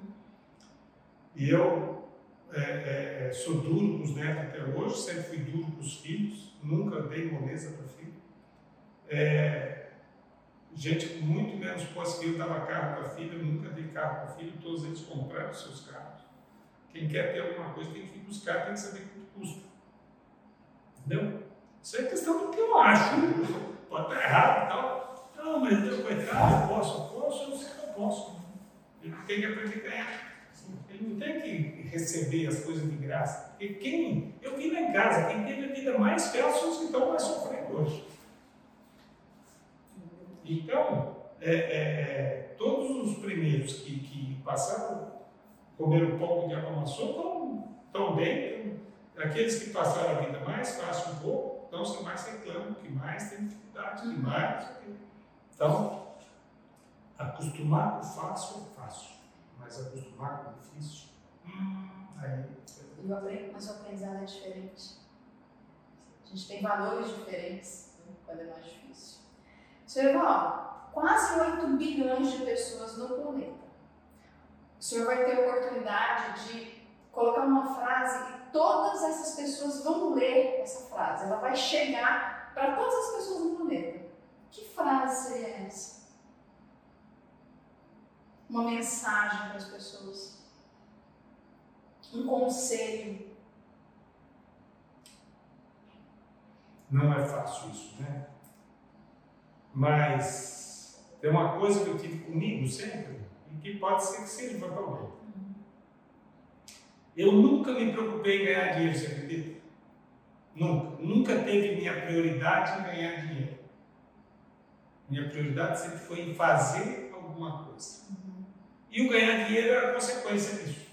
E eu é, é, é, sou duro com os netos até hoje, sempre fui duro com os filhos, nunca dei moleza para filho. É, gente com muito menos posse que eu dava carro para a filha, eu nunca dei carro para a filha, todos eles compraram seus carros. Quem quer ter alguma coisa tem que ir buscar, tem que saber quanto custa. Entendeu? Isso é questão do que eu acho. Pode estar errado e tal. Não, mas eu, posso, eu posso, eu não sei que eu posso. Ele tem que aprender a ganhar. Ele não tem que receber as coisas de graça. Porque quem, eu vi lá em casa, quem teve a vida mais fácil são os que estão mais sofrendo hoje. Então, é, é, é, todos os primeiros que, que passaram, comeram um pouco de amassou, estão, estão bem. Então, aqueles que passaram a vida mais fácil um pouco, então se mais reclamam, que mais tem dificuldade, que mais. Então, acostumar com fácil é fácil, mas acostumar com difícil, hum, aí. Mas o aprendizado é diferente. A gente tem valores diferentes né, quando é mais difícil. Senhor Evaldo, quase 8 bilhões de pessoas no planeta. O senhor vai ter a oportunidade de colocar uma frase e todas essas pessoas vão ler essa frase. Ela vai chegar para todas as pessoas no planeta. Que frase seria essa? Uma mensagem para as pessoas. Um conselho. Não é fácil isso, né? Mas tem uma coisa que eu tive comigo sempre, e que pode ser que seja para alguém. Eu nunca me preocupei em ganhar dinheiro, você acredita? Nunca. Nunca teve minha prioridade em ganhar dinheiro. Minha prioridade sempre foi em fazer alguma coisa. E o ganhar dinheiro era consequência disso.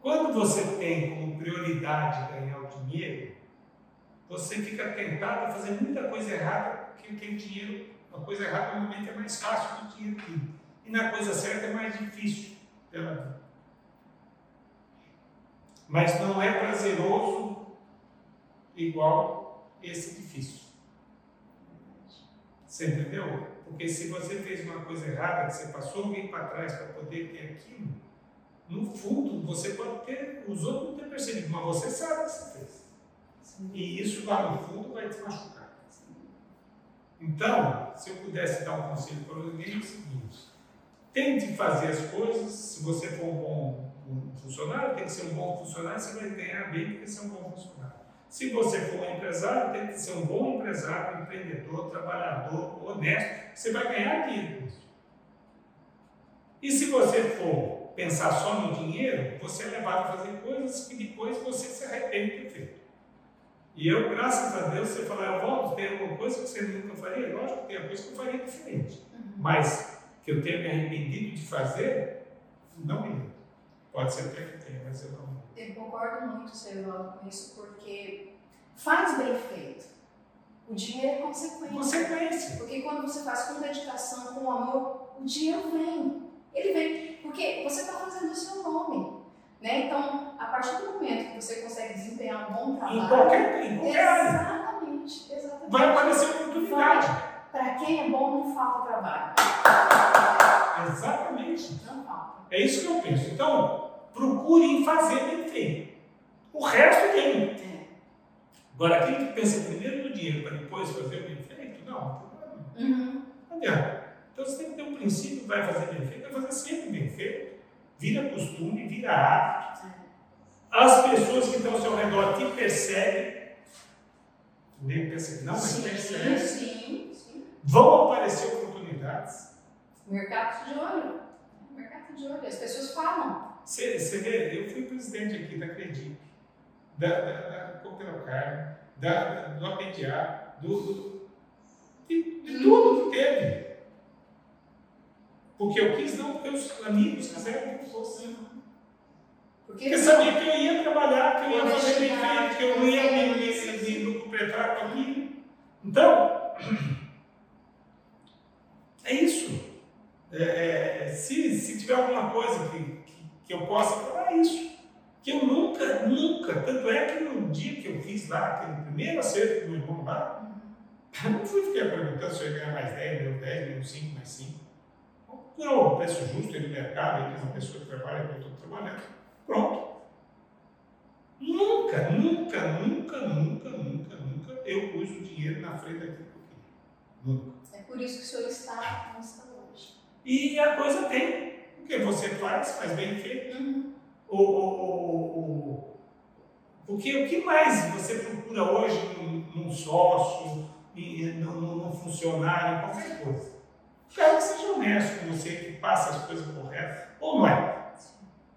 Quando você tem como prioridade ganhar o dinheiro, você fica tentado a fazer muita coisa errada, porque aquele dinheiro, a coisa errada normalmente é mais fácil do que. E na coisa certa é mais difícil pela vida. Mas não é prazeroso igual esse difícil. Você entendeu? Porque se você fez uma coisa errada, que você passou alguém para trás para poder ter aquilo, no fundo você pode ter, os outros não ter percebido, mas você sabe que você fez. E isso lá no fundo vai te machucar. Então, se eu pudesse dar um conselho para alguém, é o seguinte: tente fazer as coisas, se você for um bom funcionário, tem que ser um bom funcionário, você vai ganhar bem porque você é um bom funcionário. Se você for um empresário, tem que ser um bom empresário, empreendedor, trabalhador, honesto, você vai ganhar dinheiro. E se você for pensar só no dinheiro, você é levado a fazer coisas que depois você se arrepende de ter feito. E eu, graças a Deus, você fala, eu volto, tem alguma coisa que você nunca faria? Lógico que tem coisa que eu faria diferente. Uhum. Mas que eu tenha me arrependido de fazer, não me lembro. Pode ser até que tenha, mas eu não. Eu concordo muito, Servaldo, com isso, porque faz bem feito. O dinheiro é consequência. Consequência. Porque quando você faz com dedicação, com amor, o dinheiro vem. Ele vem. Porque você está fazendo o seu nome. Né? Então, a partir do momento que você consegue desempenhar um bom trabalho. Em qualquer, em qualquer. Exatamente, exatamente. Vai aparecer oportunidade. Para quem é bom, não falta trabalho. Exatamente. Não falta. É isso que eu penso. Então, procure fazer bem feito. O resto tem. É. Agora, aquele que pensa primeiro no dinheiro para depois fazer bem feito, não. Uhum. Não adianta. Então você tem que ter um princípio, vai fazer bem feito, vai fazer sempre bem feito. Vira costume, vira hábito. As pessoas que estão ao seu redor te percebem. Nem percebem, não, mas sim, percebem. Sim, sim. Vão aparecer oportunidades. Mercado de olho. Mercado de olho. As pessoas falam. Você, vê, eu fui presidente aqui da Credic, da, da, da Cooperocar, da, do APDA, do, do, de, de tudo que teve. Porque eu quis, não porque os amigos quiseram que eu fosse. Porque, porque sabia que eu ia trabalhar, que eu ia fazer bem feito, que eu não ia me, me, me lucupetrar com aquilo. Então, é isso. É, é, se, se tiver alguma coisa que, que, que, eu possa falar, é isso. Que eu nunca, nunca, tanto é que no dia que eu fiz lá, aquele primeiro acerto do meu irmão lá, eu não fui ficar perguntando se eu ia ganhar mais 10, menos 10, menos 5, mais 5. Não, o preço justo ele mercado, ele é uma pessoa que trabalha, eu estou trabalhando. Pronto. Nunca, nunca, nunca, nunca, nunca, nunca eu pus o dinheiro na frente daquilo que eu. Nunca. É por isso que o senhor está onde está hoje. E a coisa tem. O que você faz, faz bem feito. O, o, o, porque o que mais você procura hoje num, num sócio, num, num funcionário, qualquer coisa? Quero que seja honesto com você, que passa as coisas corretas. Ou não é?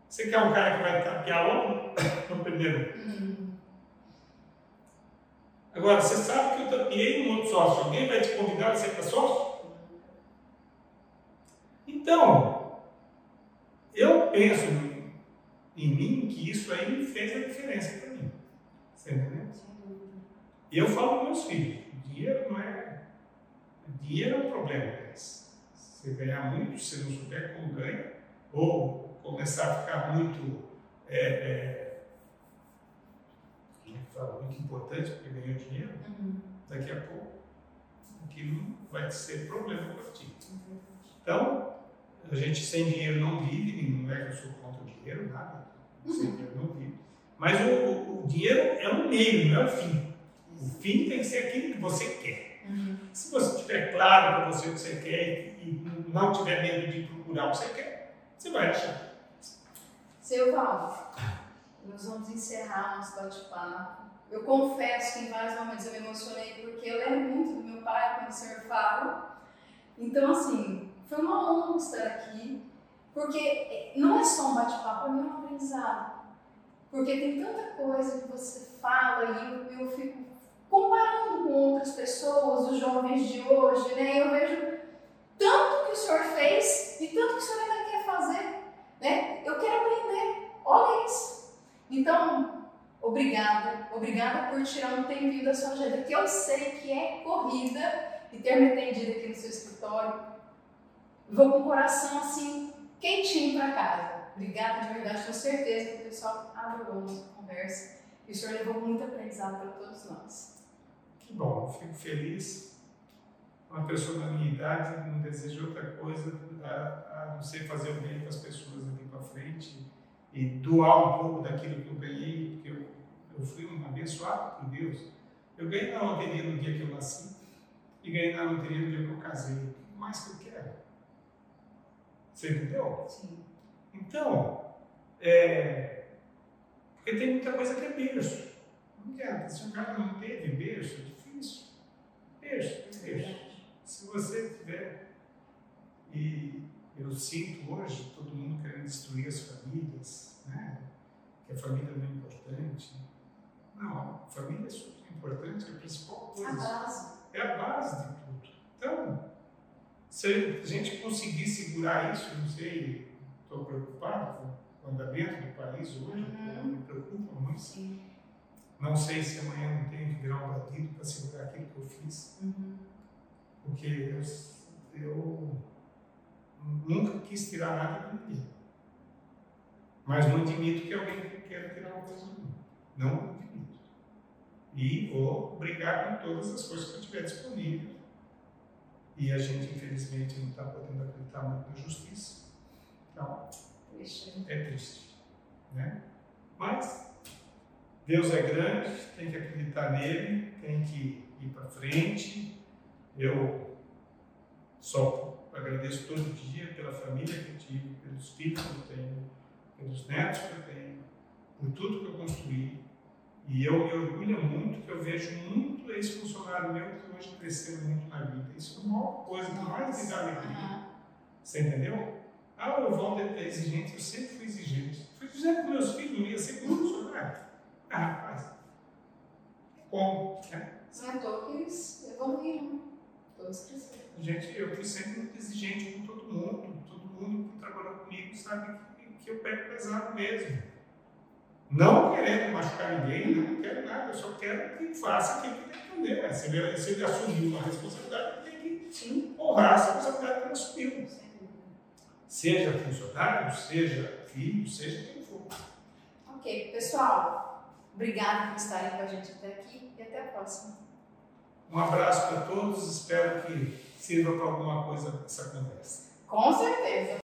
Você quer um cara que vai tapear outro no primeiro? Uhum. Agora, você sabe que eu tapeei um outro sócio. Alguém vai te convidar a ser para sócio? Então, eu penso em mim que isso aí fez a diferença para mim. Você entendeu? E eu falo para meus filhos: dinheiro não é. Dinheiro é um problema deles. Você ganhar muito, se não souber como ganha, ou começar a ficar muito. É, é, fala, muito importante porque ganhou dinheiro, uhum. daqui a pouco aquilo vai ser problema para ti. Então, A gente sem dinheiro não vive, não é que eu sou contra o dinheiro, nada. Sem dinheiro não vive. Mas o, o, o dinheiro é um meio, não é o fim. O fim tem que ser aquilo que você quer. Se você tiver claro para você o que você quer e não tiver medo de procurar o que você quer, você vai achar. Seu Valdo, nós vamos encerrar nosso bate-papo. Eu confesso que em vários momentos eu me emocionei porque eu lembro muito do meu pai quando o senhor fala. Então, assim, foi uma honra estar aqui, porque não é só um bate-papo, é um aprendizado. Porque tem tanta coisa que você fala e eu, eu fico comparando com outras pessoas, os jovens de hoje, né? Eu vejo tanto que o senhor fez e tanto que o senhor ainda quer fazer, né? Eu quero aprender. Olha isso. Então, obrigada, obrigada por tirar um tempinho da sua agenda, que eu sei que é corrida e ter me atendido aqui no seu escritório. Vou com o coração assim quentinho para casa. Obrigada de verdade, tenho certeza que o pessoal adorou nossa conversa e o senhor levou muito aprendizado para todos nós. Que bom, fico feliz. Uma pessoa da minha idade não deseja outra coisa a, a não ser fazer o bem para as pessoas aqui para frente e doar um pouco daquilo que eu ganhei, porque eu, eu fui um abençoado por Deus. Eu ganhei na loteria no dia que eu nasci e ganhei na loteria no dia que eu casei. O que mais que eu quero? Você entendeu? Sim. Então, é, porque tem muita coisa que é berço. Não adianta, se o cara não teve berço, é berço. Se você tiver, e eu sinto hoje todo mundo querendo destruir as famílias, né? que a família não é importante. Não, a família é super importante, é a principal A coisa. base. É a base de tudo. Então, se a gente conseguir segurar isso, não sei, estou preocupado com o andamento do país hoje, Uhum. me preocupa muito. Sim. Não sei se amanhã não tenho que virar um bandido para segurar aquilo que eu fiz, Uhum. porque eu, eu nunca quis tirar nada de ninguém. Mas não admito que alguém queira tirar uma coisa de mim. Não admito. E vou brigar com todas as coisas que eu tiver disponível. E a gente, infelizmente, não está podendo acreditar muito na justiça. Então, Triste. é triste. Né? Mas Deus é grande, tem que acreditar nele, tem que ir para frente. Eu só agradeço todo dia pela família que eu tive, pelos filhos que eu tenho, pelos netos que eu tenho, por tudo que eu construí. E eu me orgulho muito que eu vejo muito ex-funcionário meu que hoje cresceram muito na vida. Isso é a maior coisa que mais me dá alegria. Você entendeu? Ah, o Valdo é exigente, eu sempre fui exigente. Fui exigente com meus filhos, não ia ser funcionário. Ah, rapaz, como? Né? Não é toa eles evoluíram. Todos cresceram. Gente, eu fui sempre muito exigente com todo mundo. Todo mundo que trabalhou comigo sabe que, que eu pego pesado mesmo. Não querendo machucar ninguém, não quero nada, eu só quero que faça aquilo que tem que fazer. Mas se ele, se ele assumiu uma responsabilidade, tem que Sim. honrar essa responsabilidade que ele assumiu. Seja funcionário, seja filho, seja quem for. Ok, pessoal, obrigada por estarem com a gente até aqui e até a próxima. Um abraço para todos, espero que sirva para alguma coisa essa conversa. Com certeza.